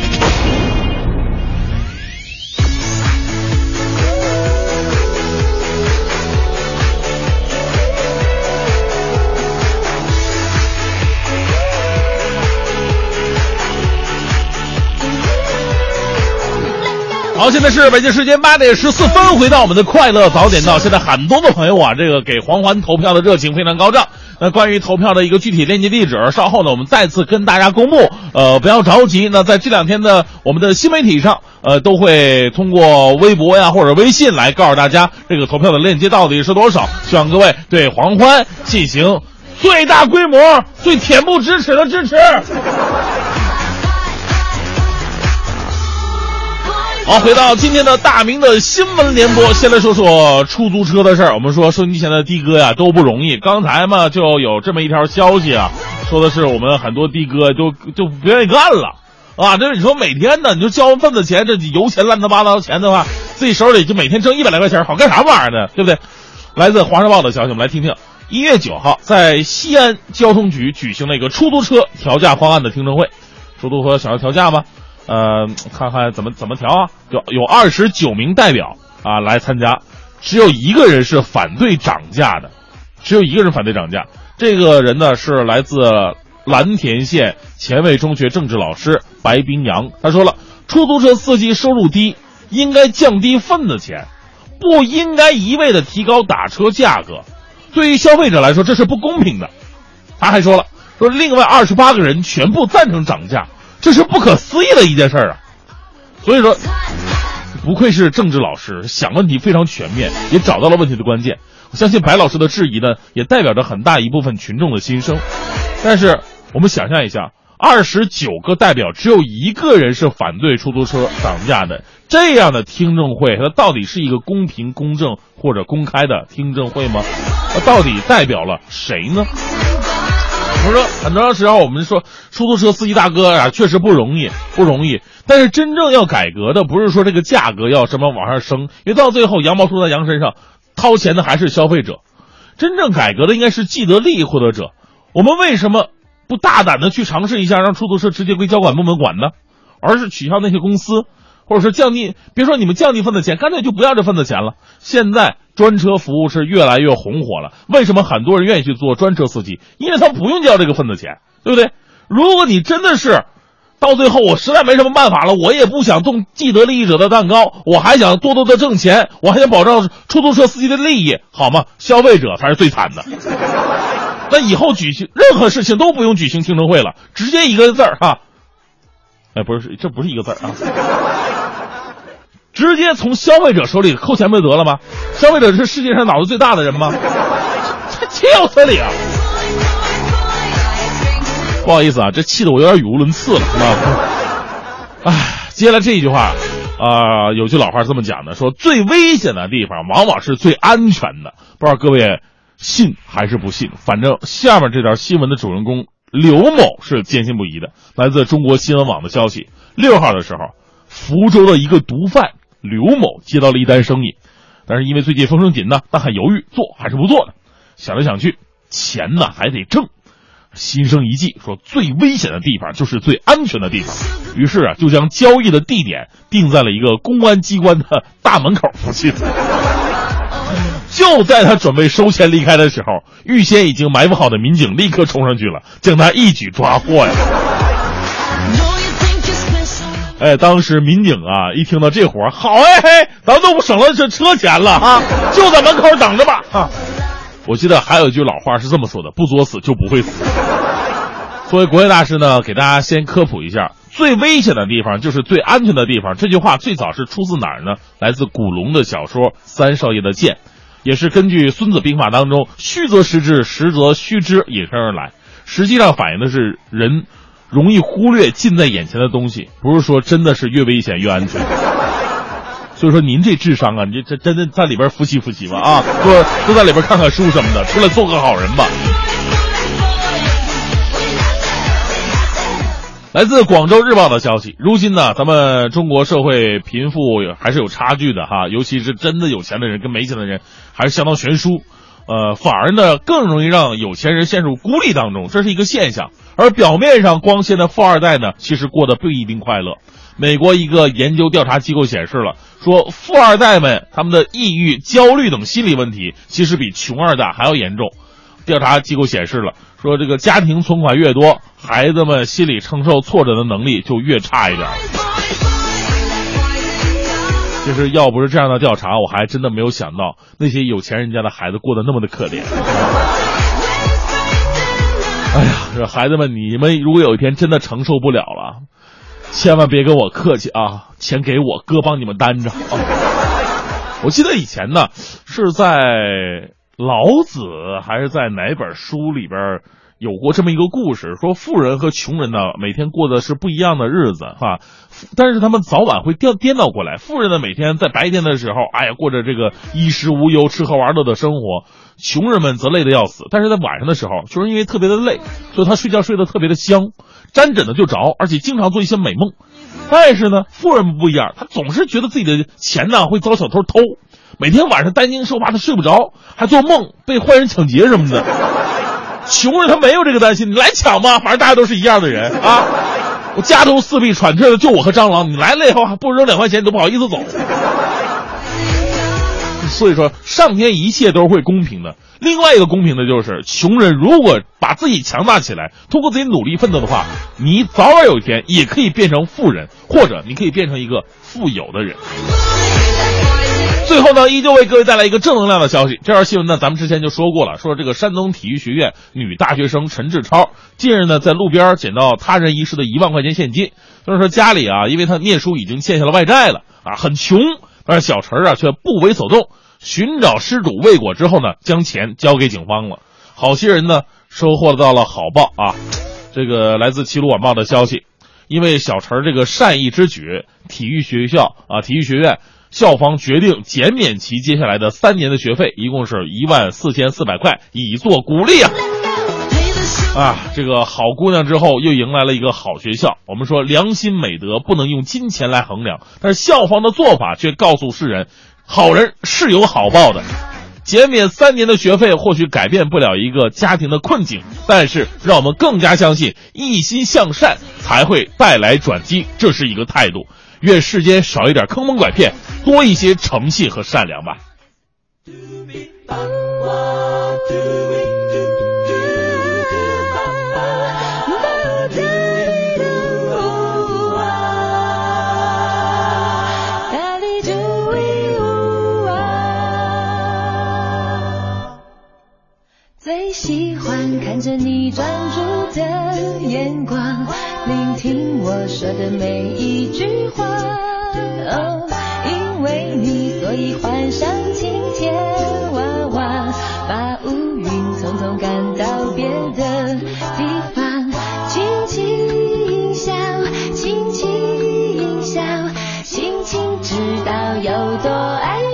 好，现在是北京时间八点十四分，回到我们的快乐早点到。现在很多的朋友啊，这个给黄欢投票的热情非常高涨。那关于投票的一个具体链接地址，稍后呢我们再次跟大家公布。呃，不要着急。那在这两天的我们的新媒体上，呃，都会通过微博呀或者微信来告诉大家这个投票的链接到底是多少。希望各位对黄欢进行最大规模、最恬不知耻的支持。好，回到今天的大明的新闻联播，先来说说出租车的事儿。我们说收音机前的的哥呀都不容易。刚才嘛就有这么一条消息啊，说的是我们很多的哥都就不愿意干了啊。这你说每天呢，你就交份子钱，这油钱乱七八糟钱的话，自己手里就每天挣一百来块钱，好干啥玩意儿呢？对不对？来自《华商报》的消息，我们来听听。一月九号，在西安交通局举行了一个出租车调价方案的听证会。出租车想要调价吗？呃，看看怎么怎么调啊？有有二十九名代表啊来参加，只有一个人是反对涨价的，只有一个人反对涨价。这个人呢是来自蓝田县前卫中学政治老师白冰阳。他说了，出租车司机收入低，应该降低份子钱，不应该一味的提高打车价格，对于消费者来说这是不公平的。他还说了，说另外二十八个人全部赞成涨价。这是不可思议的一件事儿啊！所以说，不愧是政治老师，想问题非常全面，也找到了问题的关键。我相信白老师的质疑呢，也代表着很大一部分群众的心声。但是，我们想象一下，二十九个代表只有一个人是反对出租车涨价的，这样的听证会，它到底是一个公平、公正或者公开的听证会吗？它到底代表了谁呢？我说，很多时候我们说出租车司机大哥啊，确实不容易，不容易。但是真正要改革的，不是说这个价格要什么往上升，因为到最后羊毛出在羊身上，掏钱的还是消费者。真正改革的应该是既得利益获得者。我们为什么不大胆的去尝试一下，让出租车直接归交管部门管呢？而是取消那些公司？或者说降低，别说你们降低份子钱，干脆就不要这份子钱了。现在专车服务是越来越红火了，为什么很多人愿意去做专车司机？因为他不用交这个份子钱，对不对？如果你真的是到最后我实在没什么办法了，我也不想动既得利益者的蛋糕，我还想多多的挣钱，我还想保障出租车司机的利益，好吗？消费者才是最惨的。那以后举行任何事情都不用举行听证会了，直接一个字儿哈。哎，不是，这不是一个字儿啊！直接从消费者手里扣钱不就得了吗？消费者是世界上脑子最大的人吗？这岂有此理啊！不好意思啊，这气得我有点语无伦次了，是吧？哎，接下来这一句话，啊、有句老话是这么讲的，说最危险的地方往往是最安全的。不知道各位信还是不信？反正下面这条新闻的主人公刘某是坚信不疑的。来自中国新闻网的消息，六号的时候，福州的一个毒贩刘某接到了一单生意，但是因为最近风声紧呢，他很犹豫，做还是不做呢？想来想去，钱呢还得挣。心生一计，说最危险的地方就是最安全的地方。于是啊，就将交易的地点定在了一个公安机关的大门口附近。就在他准备收钱离开的时候，预先已经埋伏好的民警立刻冲上去了，将他一举抓获呀！哎，当时民警啊，一听到这活儿好哎嘿，咱们都不省了这车钱了啊，就在门口等着吧啊！我记得还有一句老话是这么说的：“不作死就不会死。”作为国学大师呢，给大家先科普一下，最危险的地方就是最安全的地方。这句话最早是出自哪儿呢？来自古龙的小说《三少爷的剑》，也是根据《孙子兵法》当中“虚则实之，实则虚之”引申而来。实际上反映的是人容易忽略近在眼前的东西，不是说真的是越危险越安全。所以说您这智商啊，你这这真的在里边复习复习吧啊，多多在里边看看书什么的，出来做个好人吧。来自广州日报的消息，如今呢，咱们中国社会贫富还是有差距的哈，尤其是真的有钱的人跟没钱的人还是相当悬殊，呃，反而呢更容易让有钱人陷入孤立当中，这是一个现象。而表面上光鲜的富二代呢，其实过得不一定快乐。美国一个研究调查机构显示了，说富二代们他们的抑郁、焦虑等心理问题，其实比穷二代还要严重。调查机构显示了，说这个家庭存款越多，孩子们心理承受挫折的能力就越差一点。其实要不是这样的调查，我还真的没有想到那些有钱人家的孩子过得那么的可怜。哎呀，这孩子们，你们如果有一天真的承受不了了，千万别跟我客气啊，钱给我，哥帮你们担着啊。我记得以前呢，是在老子还是在哪本书里边有过这么一个故事，说富人和穷人呢每天过的是不一样的日子哈，但是他们早晚会颠颠倒过来。富人呢每天在白天的时候，哎呀过着这个衣食无忧、吃喝玩乐的生活，穷人们则累得要死。但是在晚上的时候，穷人因为特别的累，所以他睡觉睡得特别的香，沾枕头就着，而且经常做一些美梦。但是呢，富人不一样，他总是觉得自己的钱呢会遭小偷偷，每天晚上担惊受怕的睡不着，还做梦被坏人抢劫什么的。穷人他没有这个担心，你来抢吧，反正大家都是一样的人 啊。我家徒四壁喘气的就我和蟑螂，你来了以后还不扔两块钱，你都不好意思走。所以说，上天一切都是会公平的。另外一个公平的就是，穷人如果把自己强大起来，通过自己努力奋斗的话，你早晚有一天也可以变成富人，或者你可以变成一个富有的人。最后呢，依旧为各位带来一个正能量的消息。这条新闻呢，咱们之前就说过了，说这个山东体育学院女大学生陈志超近日呢，在路边捡到他人遗失的一万块钱现金，就是说家里啊，因为他念书已经欠下了外债了啊，很穷，但是小陈啊却不为所动，寻找失主未果之后呢，将钱交给警方了。好心人呢，收获到了好报啊！这个来自《齐鲁晚报》的消息，因为小陈这个善意之举，体育学校啊，体育学院。校方决定减免其接下来的三年的学费，一共是一万四千四百块，以作鼓励啊！啊，这个好姑娘之后又迎来了一个好学校。我们说良心美德不能用金钱来衡量，但是校方的做法却告诉世人，好人是有好报的。减免三年的学费或许改变不了一个家庭的困境，但是让我们更加相信一心向善才会带来转机，这是一个态度。愿世间少一点坑蒙拐骗，多一些诚信和善良吧。最喜欢看着你专注的眼光，听我说的每一句话。哦，因为你，所以换上晴天娃娃，把乌云统统赶到别的地方。轻轻笑，轻轻笑，轻轻知道有多爱。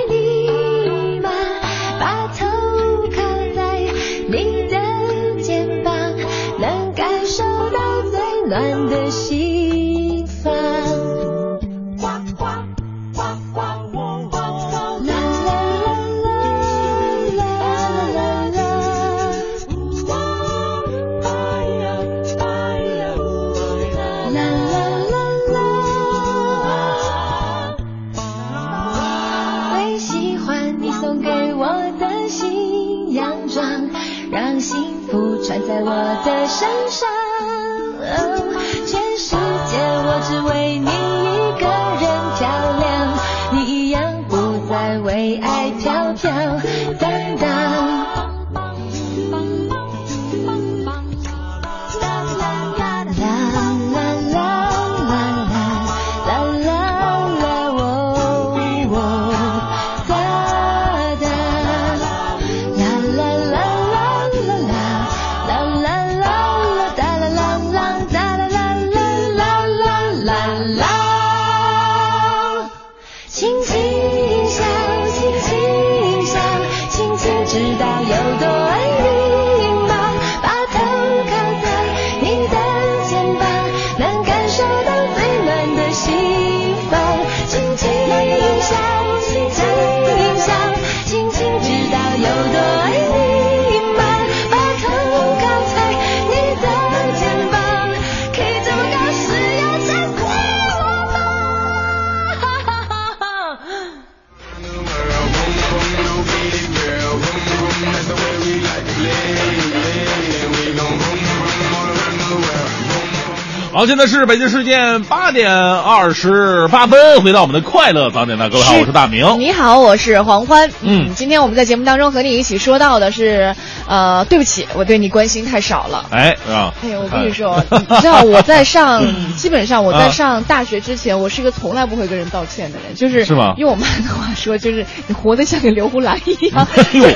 有多好，现在是北京时间八点二十八分，回到我们的快乐早点档，各位好，我是大明。你好，我是黄欢。嗯今天我们在节目当中和你一起说到的是，呃，对不起，我对你关心太少了。哎，是吧？哎呀，我跟你说，你知道我在上，基本上我在啊上大学之前，我是一个从来不会跟人道歉的人，就是是吗用我妈的话说，就是你活得像个刘胡兰一样哎呦，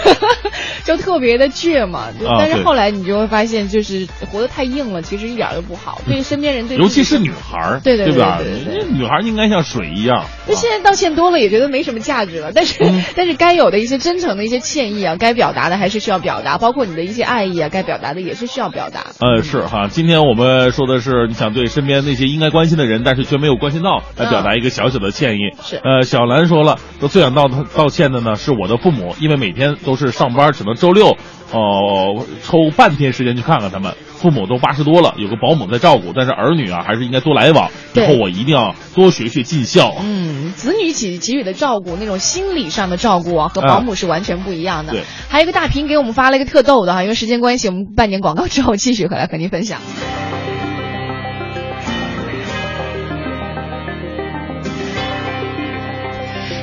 就特别的倔嘛。但是后来你就会发现，就是活得太硬了，其实一点都不好，对身边人对尤其是女孩儿，对对对吧？对对对女孩应该像水一样。那现在道歉多了，也觉得没什么价值了。但是，嗯但是该有的一些真诚的一些歉意啊，该表达的还是需要表达，包括你的一些爱意啊，该表达的也是需要表达。呃，是哈，今天我们说的是你想对身边那些应该关心的人，但是却没有关心到，来表达一个小小的歉意。是呃，小兰说了，说最想道道歉的呢是我的父母，因为每天都是上班，只能周六哦、抽半天时间去看看他们。父母都八十多了，有个保姆在照顾，但是儿女啊还是应该多来往。以后我一定要多学学尽孝。嗯，子女给给予的照顾，那种心理上的照顾啊，和啊保姆是完全不一样的。对还有一个大屏给我们发了一个特逗的哈，因为时间关系，我们半年广告之后继续回来和您分享。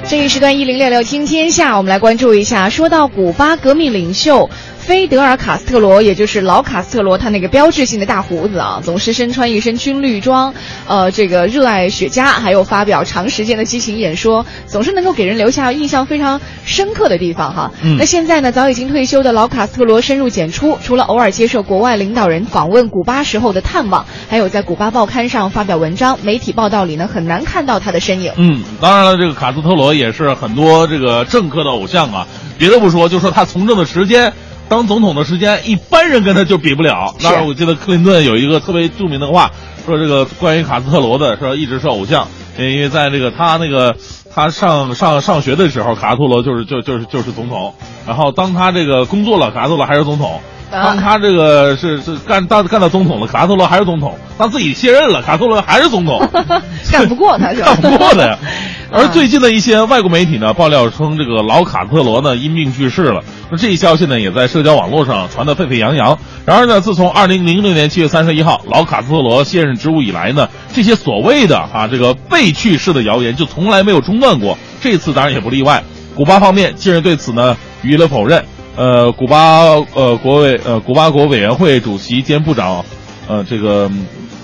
这一时段一零六六听天下，我们来关注一下。说到古巴革命领袖菲德尔·卡斯特罗，也就是老卡斯特罗，他那个标志性的大胡子啊，总是身穿一身军绿装，呃，这个热爱雪茄，还有发表长时间的激情演说，总是能够给人留下印象非常深刻的地方哈。嗯那现在呢，早已经退休的老卡斯特罗深入简出，除了偶尔接受国外领导人访问古巴时候的探望，还有在古巴报刊上发表文章，媒体报道里呢很难看到他的身影。嗯，当然了，这个卡斯特罗也是很多这个政客的偶像啊。别的不说，就说他从政的时间，当总统的时间，一般人跟他就比不了。是当然，我记得克林顿有一个特别著名的话，说这个关于卡斯特罗的，说一直是偶像，因为在这个他那个他上上上学的时候，卡斯特罗就是就就是就是总统，然后当他这个工作了，卡斯特罗还是总统。啊当他这个是是干到干到总统了，卡斯特罗还是总统；他自己卸任了，卡斯特罗还是总统。干不过他？干不过他呀。而啊最近的一些外国媒体呢，爆料称这个老卡特罗呢因病去世了。那这一消息呢，也在社交网络上传得沸沸扬扬。然而呢，自从二零零六年七月三十一号老卡特罗卸任职务以来呢，这些所谓的啊这个被去世的谣言就从来没有中断过。这次当然也不例外。古巴方面近日对此呢予以了否认。呃，古巴呃国委呃古巴国委员会主席兼部长，呃这个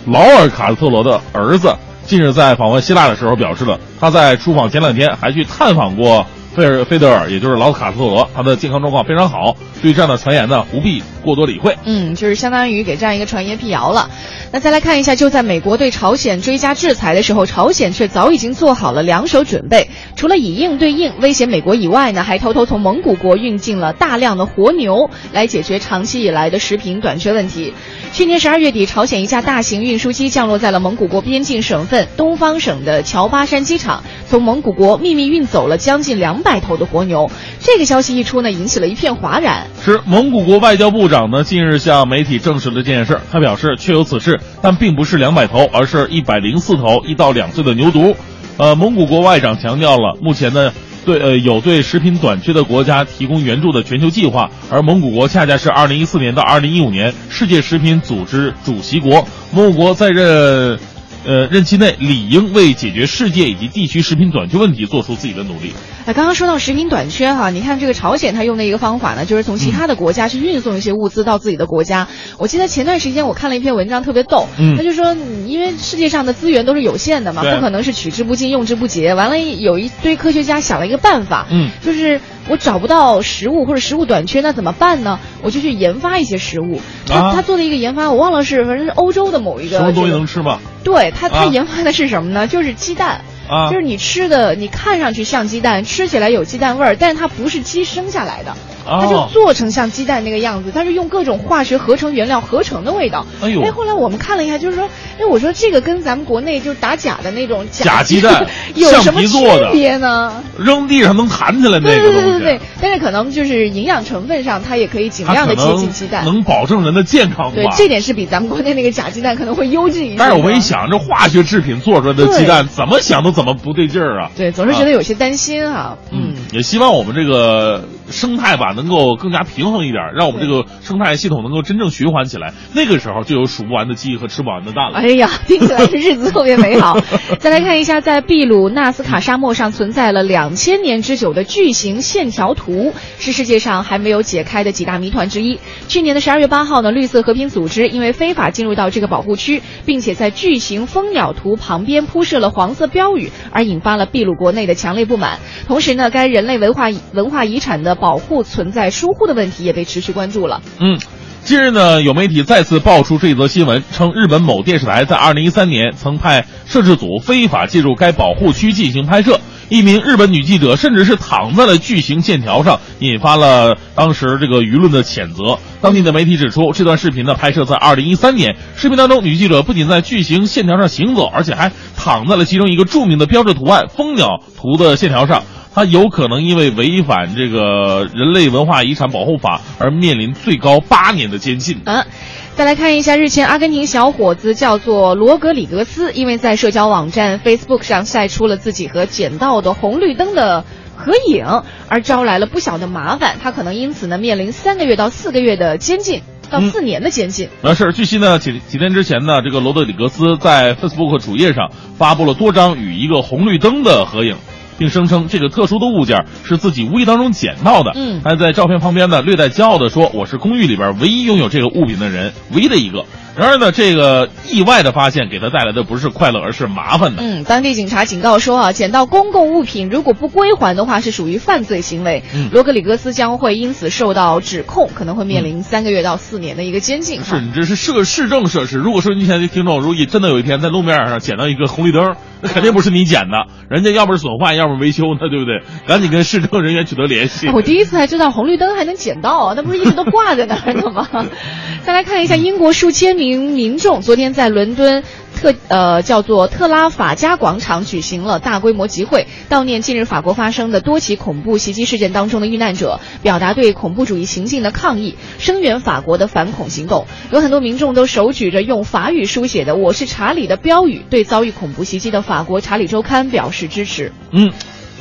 劳尔卡斯特罗的儿子近日在访问希腊的时候表示了，他在出访前两天还去探访过费尔费德尔，也就是老卡斯特罗，他的健康状况非常好，对这样的传言呢不必过多理会。嗯，就是相当于给这样一个传言辟谣了。那再来看一下，就在美国对朝鲜追加制裁的时候，朝鲜却早已经做好了两手准备，除了以硬对硬威胁美国以外呢，还偷偷从蒙古国运进了大量的活牛，来解决长期以来的食品短缺问题。去年十二月底，朝鲜一架大型运输机降落在了蒙古国边境省份东方省的乔巴山机场，从蒙古国秘密运走了将近两百头的活牛。这个消息一出呢，引起了一片哗然。是蒙古国外交部长呢近日向媒体证实了这件事，他表示确有此事，但并不是两百头，而是一百零四头一到两岁的牛犊。呃，蒙古国外长强调了，目前呢。对，呃，有对食品短缺的国家提供援助的全球计划，而蒙古国恰恰是二零一四年到二零一五年世界食品组织主席国。蒙古国在任，呃，任期内理应为解决世界以及地区食品短缺问题做出自己的努力。哎，刚刚说到食品短缺哈，你看这个朝鲜他用的一个方法呢，就是从其他的国家去运送一些物资到自己的国家。我记得前段时间我看了一篇文章，特别逗，嗯他就说，因为世界上的资源都是有限的嘛，不可能是取之不尽用之不竭。完了，有一堆科学家想了一个办法，嗯就是我找不到食物或者食物短缺，那怎么办呢？我就去研发一些食物。他、啊他做的一个研发，我忘了是反正是欧洲的某一个什么东西能吃吗？对他，他啊研发的是什么呢？就是鸡蛋。啊就是你吃的，你看上去像鸡蛋，吃起来有鸡蛋味儿，但是它不是鸡生下来的，哦它就做成像鸡蛋那个样子，它是用各种化学合成原料合成的味道。哎呦哎后来我们看了一下，就是说，哎，我说这个跟咱们国内就是打假的那种假鸡鸡蛋 有什么区橡皮做的别呢？扔地上能弹起来那对个东西，对对对对，但是可能就是营养成分上，它也可以尽量的接近鸡蛋。能保证人的健康吧？对，这点是比咱们国内那个假鸡蛋可能会优质一些。但是我一，想，这化学制品做出来的鸡蛋，怎么想都怎么不对劲儿啊！对，总是觉得有些担心哈。嗯，也希望我们这个生态吧能够更加平衡一点，让我们这个生态系统能够真正循环起来。那个时候就有数不完的鸡和吃不完的蛋了。哎呀，听起来是日子特别美好。再来看一下，在秘鲁纳斯卡沙漠上存在了两千年之久的巨型线条图，是世界上还没有解开的几大谜团之一。去年的十二月八号呢，绿色和平组织因为非法进入到这个保护区，并且在巨型蜂鸟图旁边铺设了黄色标语，而引发了秘鲁国内的强烈不满。同时呢，该人类文化文化遗产的保护存在疏忽的问题也被持续关注了。嗯，近日呢，有媒体再次爆出这则新闻，称日本某电视台在2013年曾派摄制组非法进入该保护区进行拍摄。一名日本女记者甚至是躺在了巨型线条上，引发了当时这个舆论的谴责。当地的媒体指出，这段视频呢拍摄在2013年，视频当中女记者不仅在巨型线条上行走，而且还躺在了其中一个著名的标志图案蜂鸟图的线条上。他有可能因为违反这个人类文化遗产保护法而面临最高八年的监禁。啊，再来看一下，日前阿根廷小伙子叫做罗格里格斯，因为在社交网站 Facebook 上晒出了自己和捡到的红绿灯的合影，而招来了不小的麻烦。他可能因此呢面临三个月到四个月的监禁，到嗯四年的监禁。呃，是，据悉呢，几几天之前呢，这个罗德里格斯在 Facebook 主页上发布了多张与一个红绿灯的合影，并声称这个特殊的物件是自己无意当中捡到的。嗯还在照片旁边呢，略带骄傲地说：“我是公寓里边唯一拥有这个物品的人，唯一的一个。”然而呢，这个意外的发现给他带来的不是快乐，而是麻烦的。嗯，当地警察警告说啊，捡到公共物品如果不归还的话，是属于犯罪行为。嗯罗格里格斯将会因此受到指控，可能会面临三个月到四年的一个监禁。是你这是设市政设施。如果说你现在听众，如果真的有一天在路面上捡到一个红绿灯，那肯定不是你捡的，人家要不是损坏，要不是维修呢，对不对？赶紧跟市政人员取得联系。我第一次才知道红绿灯还能捡到啊，那不是一直都挂在那儿的吗？再来看一下，英国数千名民众昨天在伦敦特呃叫做特拉法加广场举行了大规模集会，悼念近日法国发生的多起恐怖袭击事件当中的遇难者，表达对恐怖主义行径的抗议，声援法国的反恐行动。有很多民众都手举着用法语书写的“我是查理”的标语，对遭遇恐怖袭击的法国《查理周刊》表示支持。嗯，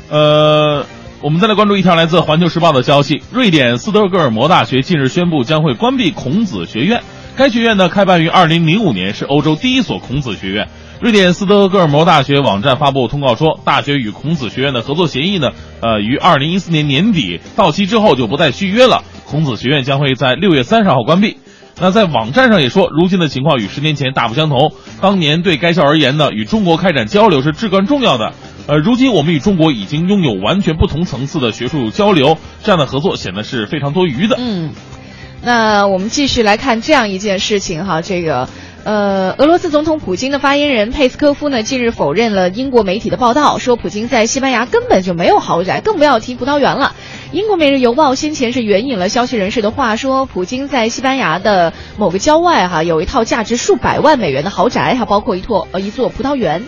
呃，我们再来关注一条来自《环球时报》的消息：瑞典斯德哥尔摩大学近日宣布将会关闭孔子学院。该学院呢开办于二零零五年，是欧洲第一所孔子学院。瑞典斯德哥尔摩大学网站发布通告说，大学与孔子学院的合作协议呢，呃，于二零一四年年底到期之后就不再续约了。孔子学院将会在六月三十号关闭。那在网站上也说，如今的情况与十年前大不相同。当年对该校而言呢，与中国开展交流是至关重要的。呃，如今我们与中国已经拥有完全不同层次的学术交流，这样的合作显得是非常多余的。嗯，那我们继续来看这样一件事情哈，这个。呃，俄罗斯总统普京的发言人佩斯科夫呢，近日否认了英国媒体的报道，说普京在西班牙根本就没有豪宅，更不要提葡萄园了。英国《每日邮报》先前是援引了消息人士的话，说普京在西班牙的某个郊外哈有一套价值数百万美元的豪宅，还包括一座呃一座葡萄园。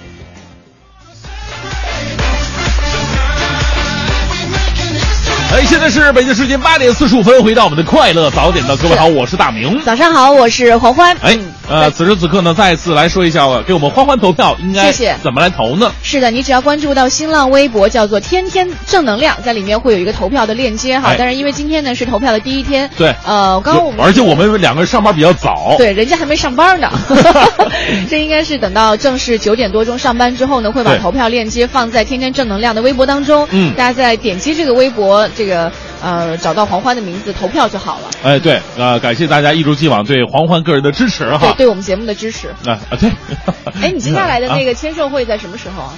哎，现在是北京时间八点四十五分，回到我们的快乐早点的各位好，我是大明。早上好，我是黄欢。哎，呃，此时此刻呢，再次来说一下，给我们欢欢投票应该谢谢怎么来投呢？是的，你只要关注到新浪微博，叫做“天天正能量”，在里面会有一个投票的链接哈。哎当然，因为今天呢是投票的第一天，对呃，刚刚我们而且我们两个人上班比较早，对，人家还没上班呢，这应该是等到正式九点多钟上班之后呢，会把投票链接放在天天正能量的微博当中，嗯大家在点击这个微博，这个呃找到黄欢的名字投票就好了，哎，对，呃，感谢大家一如既往对黄欢个人的支持对，哈。对我们节目的支持。啊啊，对。哎，你接下来的 那个，个签售会在什么时候啊？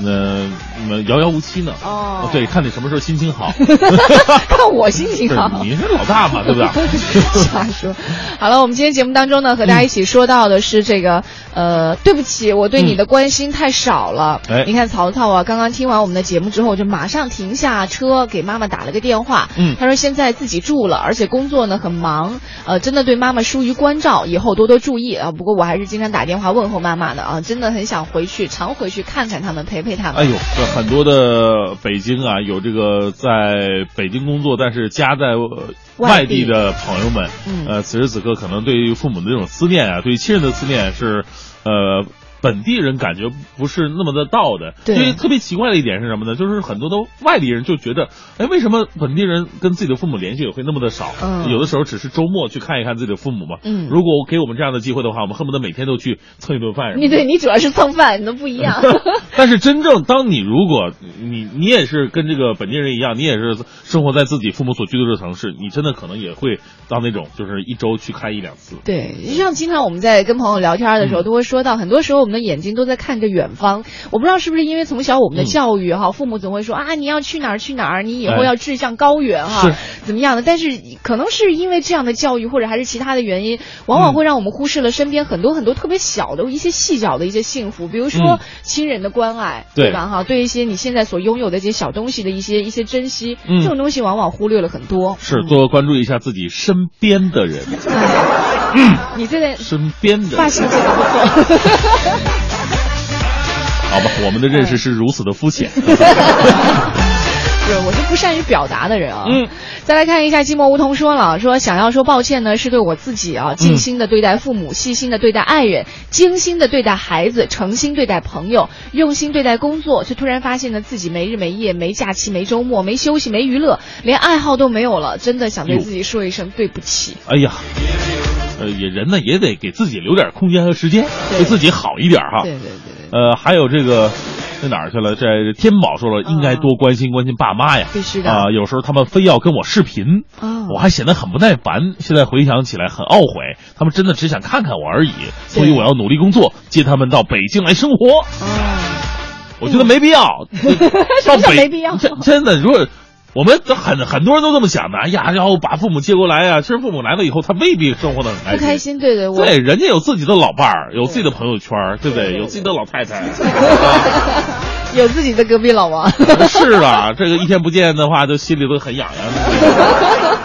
那那遥遥无期呢？哦对，看你什么时候心情好。看我心情好。你是老大嘛，对不对？瞎说。好了，我们今天节目当中呢，和大家一起说到的是这个，呃，对不起，我对你的关心太少了。哎你看曹操啊，刚刚听完我们的节目之后，就马上停下车给妈妈打了个电话。嗯他说现在自己住了，而且工作呢很忙，呃，真的对妈妈疏于关照，以后多多注意啊。不过我还是经常打电话问候妈妈的啊，真的很想回去，常回去看看他们，陪陪他们。哎呦，这很多的北京啊，有这个在北京工作，但是家在呃外外地地的朋友们，嗯呃，此时此刻可能对于父母的这种思念啊，对于亲人的思念是，呃。本地人感觉不是那么的到的，对因为特别奇怪的一点是什么呢？就是很多的外地人就觉得，哎，为什么本地人跟自己的父母联系也会那么的少？嗯有的时候只是周末去看一看自己的父母嘛。嗯如果给我们这样的机会的话，我们恨不得每天都去蹭一顿饭。你对你主要是蹭饭，你都不一样。但是真正当你如果你你也是跟这个本地人一样，你也是生活在自己父母所居住的城市，你真的可能也会到那种就是一周去看一两次。对，就像经常我们在跟朋友聊天的时候，嗯都会说到，很多时候我们的眼睛都在看着远方。我不知道是不是因为从小我们的教育哈，父母总会说啊，你要去哪儿去哪儿，你以后要志向高远哈是，怎么样的？但是可能是因为这样的教育，或者还是其他的原因，往往会让我们忽视了身边很多很多特别小的一些细小的一些幸福，比如说嗯亲人的关爱，对吧？哈，对一些你现在所拥有的这些小东西的一些一些珍惜，嗯这种东西往往忽略了很多。是多关注一下自己身边的人，你这个身边的。发型剪得不错。好吧，我们的认识是如此的肤浅。是，我是不善于表达的人啊。嗯，再来看一下寂寞梧桐说了，说想要说抱歉呢，是对我自己啊，尽心的对待父母，细心的对待爱人，精心的对待孩子，诚心对待朋友，用心对待工作，却突然发现呢自己没日没夜，没假期，没周末，没休息，没娱乐，连爱好都没有了，真的想对自己说一声对不起。哎呀，呃，也人呢也得给自己留点空间和时间，对对自己好一点哈。对对对对。呃，还有这个，那哪儿去了？这天宝说了，应该多关心关心爸妈呀。必须的啊、有时候他们非要跟我视频，哦我还显得很不耐烦。现在回想起来很懊悔，他们真的只想看看我而已，所以我要努力工作，接他们到北京来生活。哦，我觉得没必要，到北 没必要真真的，如果我们很很多人都这么想的，哎呀，然后把父母接过来呀、其实父母来了以后，他未必生活的很开心。不开心，对对，我对，人家有自己的老伴儿，有自己的朋友圈，对不对？有自己的老太太。有自己的隔壁老王。是啊，这个一天不见的话，就心里都很痒痒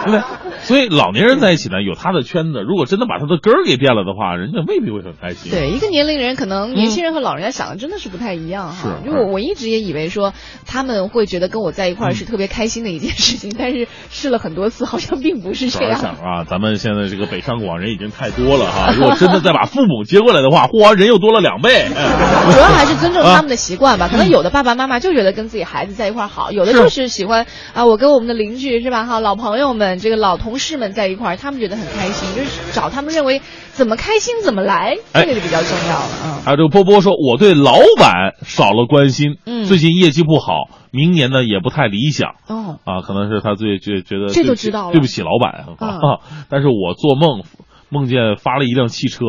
的，对？所以老年人在一起呢，有他的圈子。如果真的把他的根儿给变了的话，人家未必会很开心。对，一个年龄人可能年轻人和老人家想的真的是不太一样哈。是因为我我一直也以为说他们会觉得跟我在一块儿是特别开心的一件事情，但是试了很多次，好像并不是这样。想啊，咱们现在这个北上广人已经太多了哈，如果真的再把父母接过来的话，嚯，人又多了两倍。哎 主要还是尊重 他们的习惯吧。可能有的爸爸妈妈就觉得跟自己孩子在一块儿好，有的就是喜欢啊，我跟我们的邻居是吧哈，老朋友们、这个老同事们在一块儿，他们觉得很开心，就是找他们认为怎么开心怎么来，哎这个就比较重要了啊。还有这个波波说，我对老板少了关心，嗯最近业绩不好，明年呢也不太理想。哦，啊，可能是他最觉觉得这都对不起知道了对不起老板嗯啊。但是我做梦梦见发了一辆汽车，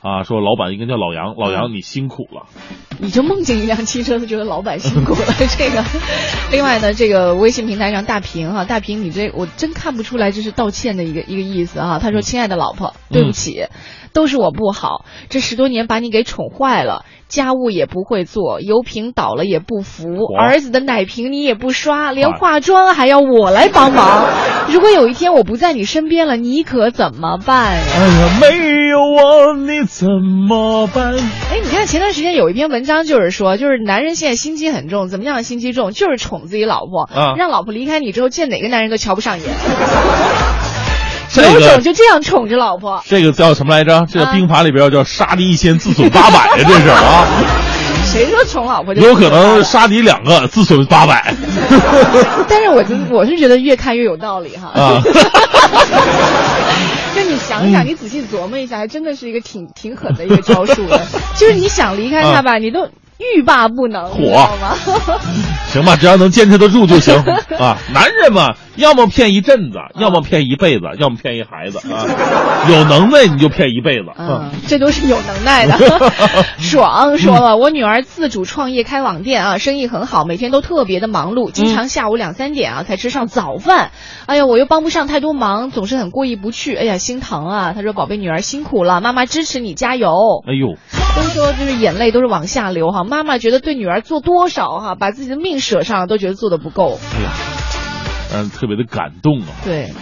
啊，说老板应该叫老杨，老杨你辛苦了。你就梦见一辆汽车，就觉得老板辛苦了。这个，另外呢，这个微信平台上大平哈，大平你这我真看不出来这是道歉的一个一个意思啊。他说：“亲爱的老婆，对不起，都是我不好，这十多年把你给宠坏了，家务也不会做，油瓶倒了也不扶，儿子的奶瓶你也不刷，连化妆还要我来帮忙。如果有一天我不在你身边了，你可怎么办呀？”哎呀，没有我你怎么办？哎，你看前段时间有一篇文章，就是说，就是男人现在心机很重，怎么样心机重？就是宠自己老婆，啊让老婆离开你之后，见哪个男人都瞧不上眼。这有种就这样宠着老婆，这个叫什么来着？这个啊兵法里边叫杀敌一千，自损八百呀，这是啊。谁说宠老婆就有可能杀敌两个，自损八百。但是我就我是觉得越看越有道理哈。啊 就你想想，你仔细琢磨一下，还真的是一个挺挺狠的一个招数的。就是你想离开他吧，你都欲罢不能，你知道吗？行吧，只要能坚持得住就行啊。男人嘛，要么骗一阵子，要么骗一辈子，要么骗一孩子 啊。有能耐你就骗一辈子。嗯，这都是有能耐的。爽 说了，我女儿自主创业开网店啊，生意很好，每天都特别的忙碌，经常下午两三点啊才吃上早饭。哎呀，我又帮不上太多忙，总是很过意不去。哎呀，心疼啊！他说：“宝贝女儿辛苦了，妈妈支持你，加油。”哎呦，都说就是眼泪都是往下流哈，妈妈觉得对女儿做多少哈，把自己的命舍上了，都觉得做的不够。哎呀，让人特别的感动啊。对，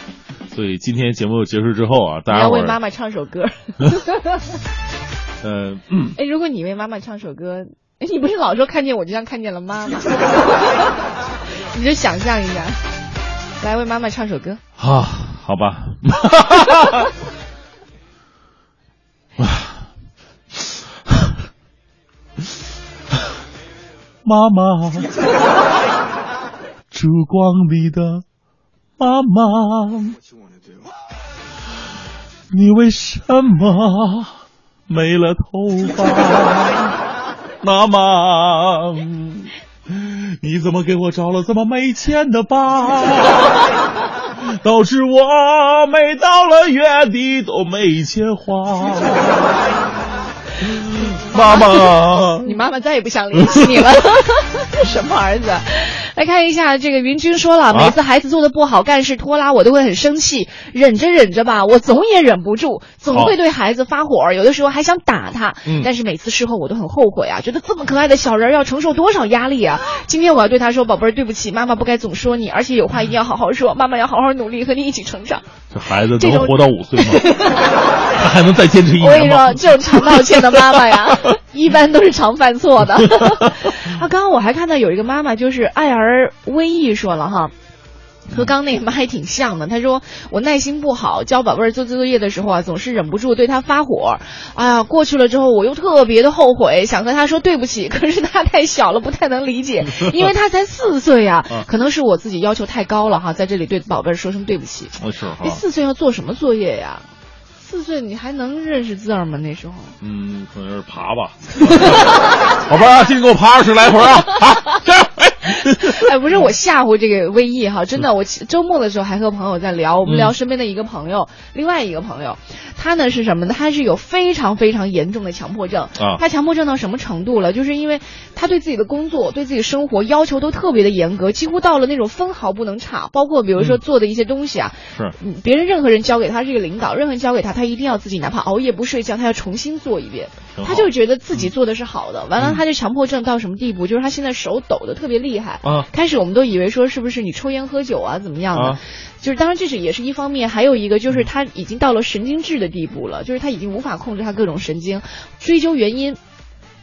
所以今天节目结束之后啊，大家，要为妈妈唱首歌。呃，嗯，哎，如果你为妈妈唱首歌，哎你不是老说看见我就像看见了妈妈，你就想象一下，来为妈妈唱首歌。啊，好吧。妈妈，烛光里的妈妈，你为什么没了头发？妈妈，你怎么给我找了这么没钱的爸？导致我每到了月底都没钱花。妈妈，你妈妈再也不想联系你了，什么儿子？来看一下这个云军说了，每次孩子做的不好，干事拖拉，我都会很生气，忍着忍着吧，我总也忍不住，总会对孩子发火，有的时候还想打他，嗯但是每次事后我都很后悔啊，觉得这么可爱的小人要承受多少压力啊！今天我要对他说，宝贝儿，对不起，妈妈不该总说你，而且有话一定要好好说，妈妈要好好努力，和你一起成长。这孩子能活到五岁吗？他还能再坚持一我跟你说？这种常道歉的妈妈呀，一般都是常犯错的。啊，刚刚我还看到有一个妈妈，就是爱儿微意说了哈。和刚那个妈还挺像的，她说我耐心不好，教宝贝儿做作业的时候啊，总是忍不住对他发火。哎呀，过去了之后，我又特别的后悔，想和他说对不起，可是他太小了，不太能理解，因为他才四岁呀、啊可能是我自己要求太高了哈，在这里对宝贝儿说声对不起。啊是哈哎，，四岁要做什么作业呀？四岁你还能认识字儿吗？那时候？嗯，可能是爬吧。宝贝儿啊，今天给我爬二十来回啊！啊，加油！哎，哎，不是我吓唬这个魏毅哈，真的，我周末的时候还和朋友在聊，我们聊嗯身边的一个朋友，另外一个朋友，他呢是什么呢？他是有非常非常严重的强迫症啊他强迫症到什么程度了？就是因为他对自己的工作、对自己生活要求都特别的严格，几乎到了那种分毫不能差，包括比如说嗯做的一些东西啊，是嗯别人任何人交给他是一个领导，任何人交给他，他一定要自己哪怕熬夜不睡觉，他要重新做一遍。他就觉得自己做的是好的，完了嗯他这强迫症到什么地步？就是他现在手抖的特别厉害。啊开始我们都以为说是不是你抽烟喝酒啊怎么样的，啊就是当然这是也是一方面，还有一个就是他已经到了神经质的地步了，就是他已经无法控制他各种神经，追究原因。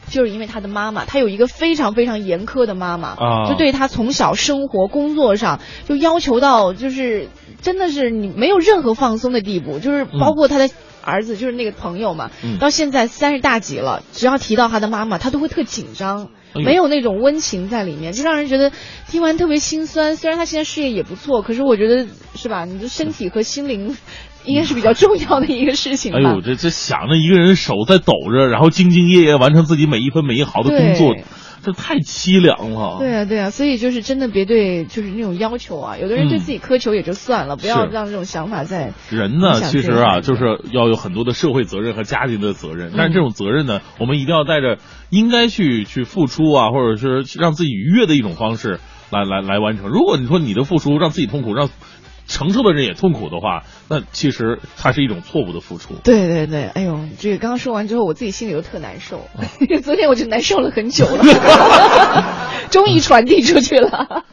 就是因为他的妈妈，他有一个非常非常严苛的妈妈，啊就对他从小生活、工作上就要求到，就是真的是你没有任何放松的地步，就是包括他的儿子，就是那个朋友嘛，嗯到现在三十大几了，只要提到他的妈妈，他都会特紧张。哎没有那种温情在里面，就让人觉得听完特别心酸。虽然他现在事业也不错，可是我觉得是吧？你的身体和心灵应该是比较重要的一个事情吧。哎呦，这这想着一个人手在抖着，然后兢兢业业完成自己每一分每一毫的工作对，这太凄凉了。对啊，对啊，所以就是真的别对就是那种要求啊，有的人对嗯自己苛求也就算了，不要让这种想法在人呢，其实啊，就是要有很多的社会责任和家庭的责任，但是嗯这种责任呢，我们一定要带着应该去去付出啊，或者是让自己愉悦的一种方式来来来完成。如果你说你的付出让自己痛苦，让承受的人也痛苦的话，那其实它是一种错误的付出。对对对，哎呦，这个刚刚说完之后，我自己心里又特难受。昨天我就难受了很久了，终于传递出去了。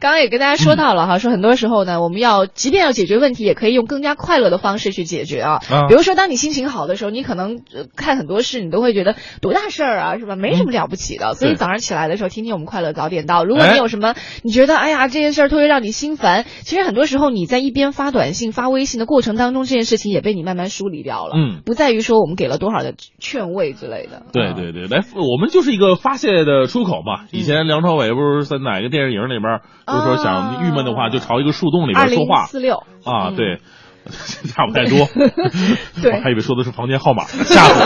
刚刚也跟大家说到了哈，说很多时候呢，我们要即便要解决问题，也可以用更加快乐的方式去解决啊。啊比如说，当你心情好的时候，你可能、呃看很多事，你都会觉得多大事儿啊，是吧？没什么了不起的。所以早上起来的时候，听听我们快乐早点到。如果哎你有什么你觉得哎呀这件事儿特别让你心烦，其实很多时候你在一边发短信、发微信的过程当中，这件事情也被你慢慢梳理掉了。嗯，不在于说我们给了多少的劝慰之类的。啊对对对，来，我们就是一个发泄的出口嘛。以前梁朝伟不是在哪个电视营里边，就是说想郁闷的话，就朝一个树洞里边说话四六啊，嗯对。差不太多，我还以为说的是房间号码，吓死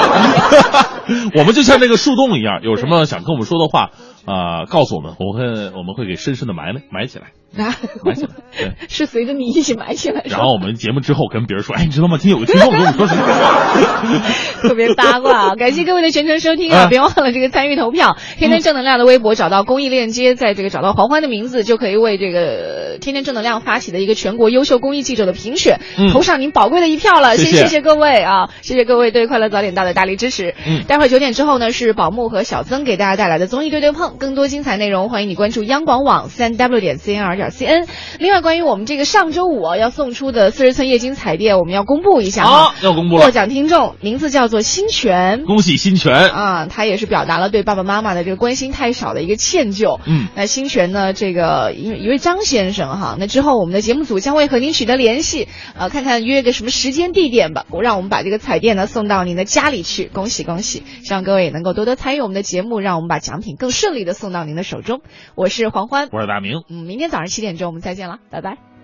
我！我们就像那个树洞一样，有什么想跟我们说的话啊、告诉我们，我们会我们会给深深的埋埋起来，啊埋起来。对，是随着你一起埋起来，然后我们节目之后跟别人说，哎，你知道吗？今天有个听众跟我们说什么？特别八卦啊！感谢各位的全程收听啊！啊别忘了这个参与投票，天天正能量的微博找到公益链接，在这个找到黄欢的名字，就可以为这个呃天天正能量发起的一个全国优秀公益记者的评选，嗯投上您宝贵的一票了。谢谢谢谢各位啊！谢谢各位对快乐早点到的大力支持。嗯待会儿九点之后呢，是宝木和小曾给大家带来的综艺对对碰，更多精彩内容欢迎你关注央广网三 w 点点 cn。另外，关于我们这个上周五啊要送出的四十寸液晶彩电，我们要公布一下哈好，要公布了，获奖听众名字叫做新泉。恭喜新泉。啊，他也是表达了对爸爸妈妈的这个关心太少的一个歉疚。嗯，那新泉呢，这个一一位张先生哈，那之后我们的节目组将会和您取得联系，呃，看看约个什么时间地点吧，让我们把这个彩电呢送到您的家里去，恭喜恭喜！希望各位也能够多多参与我们的节目，让我们把奖品更顺利的送到您的手中。我是黄欢，我是大明。嗯，明天早七点钟我们再见了，拜拜。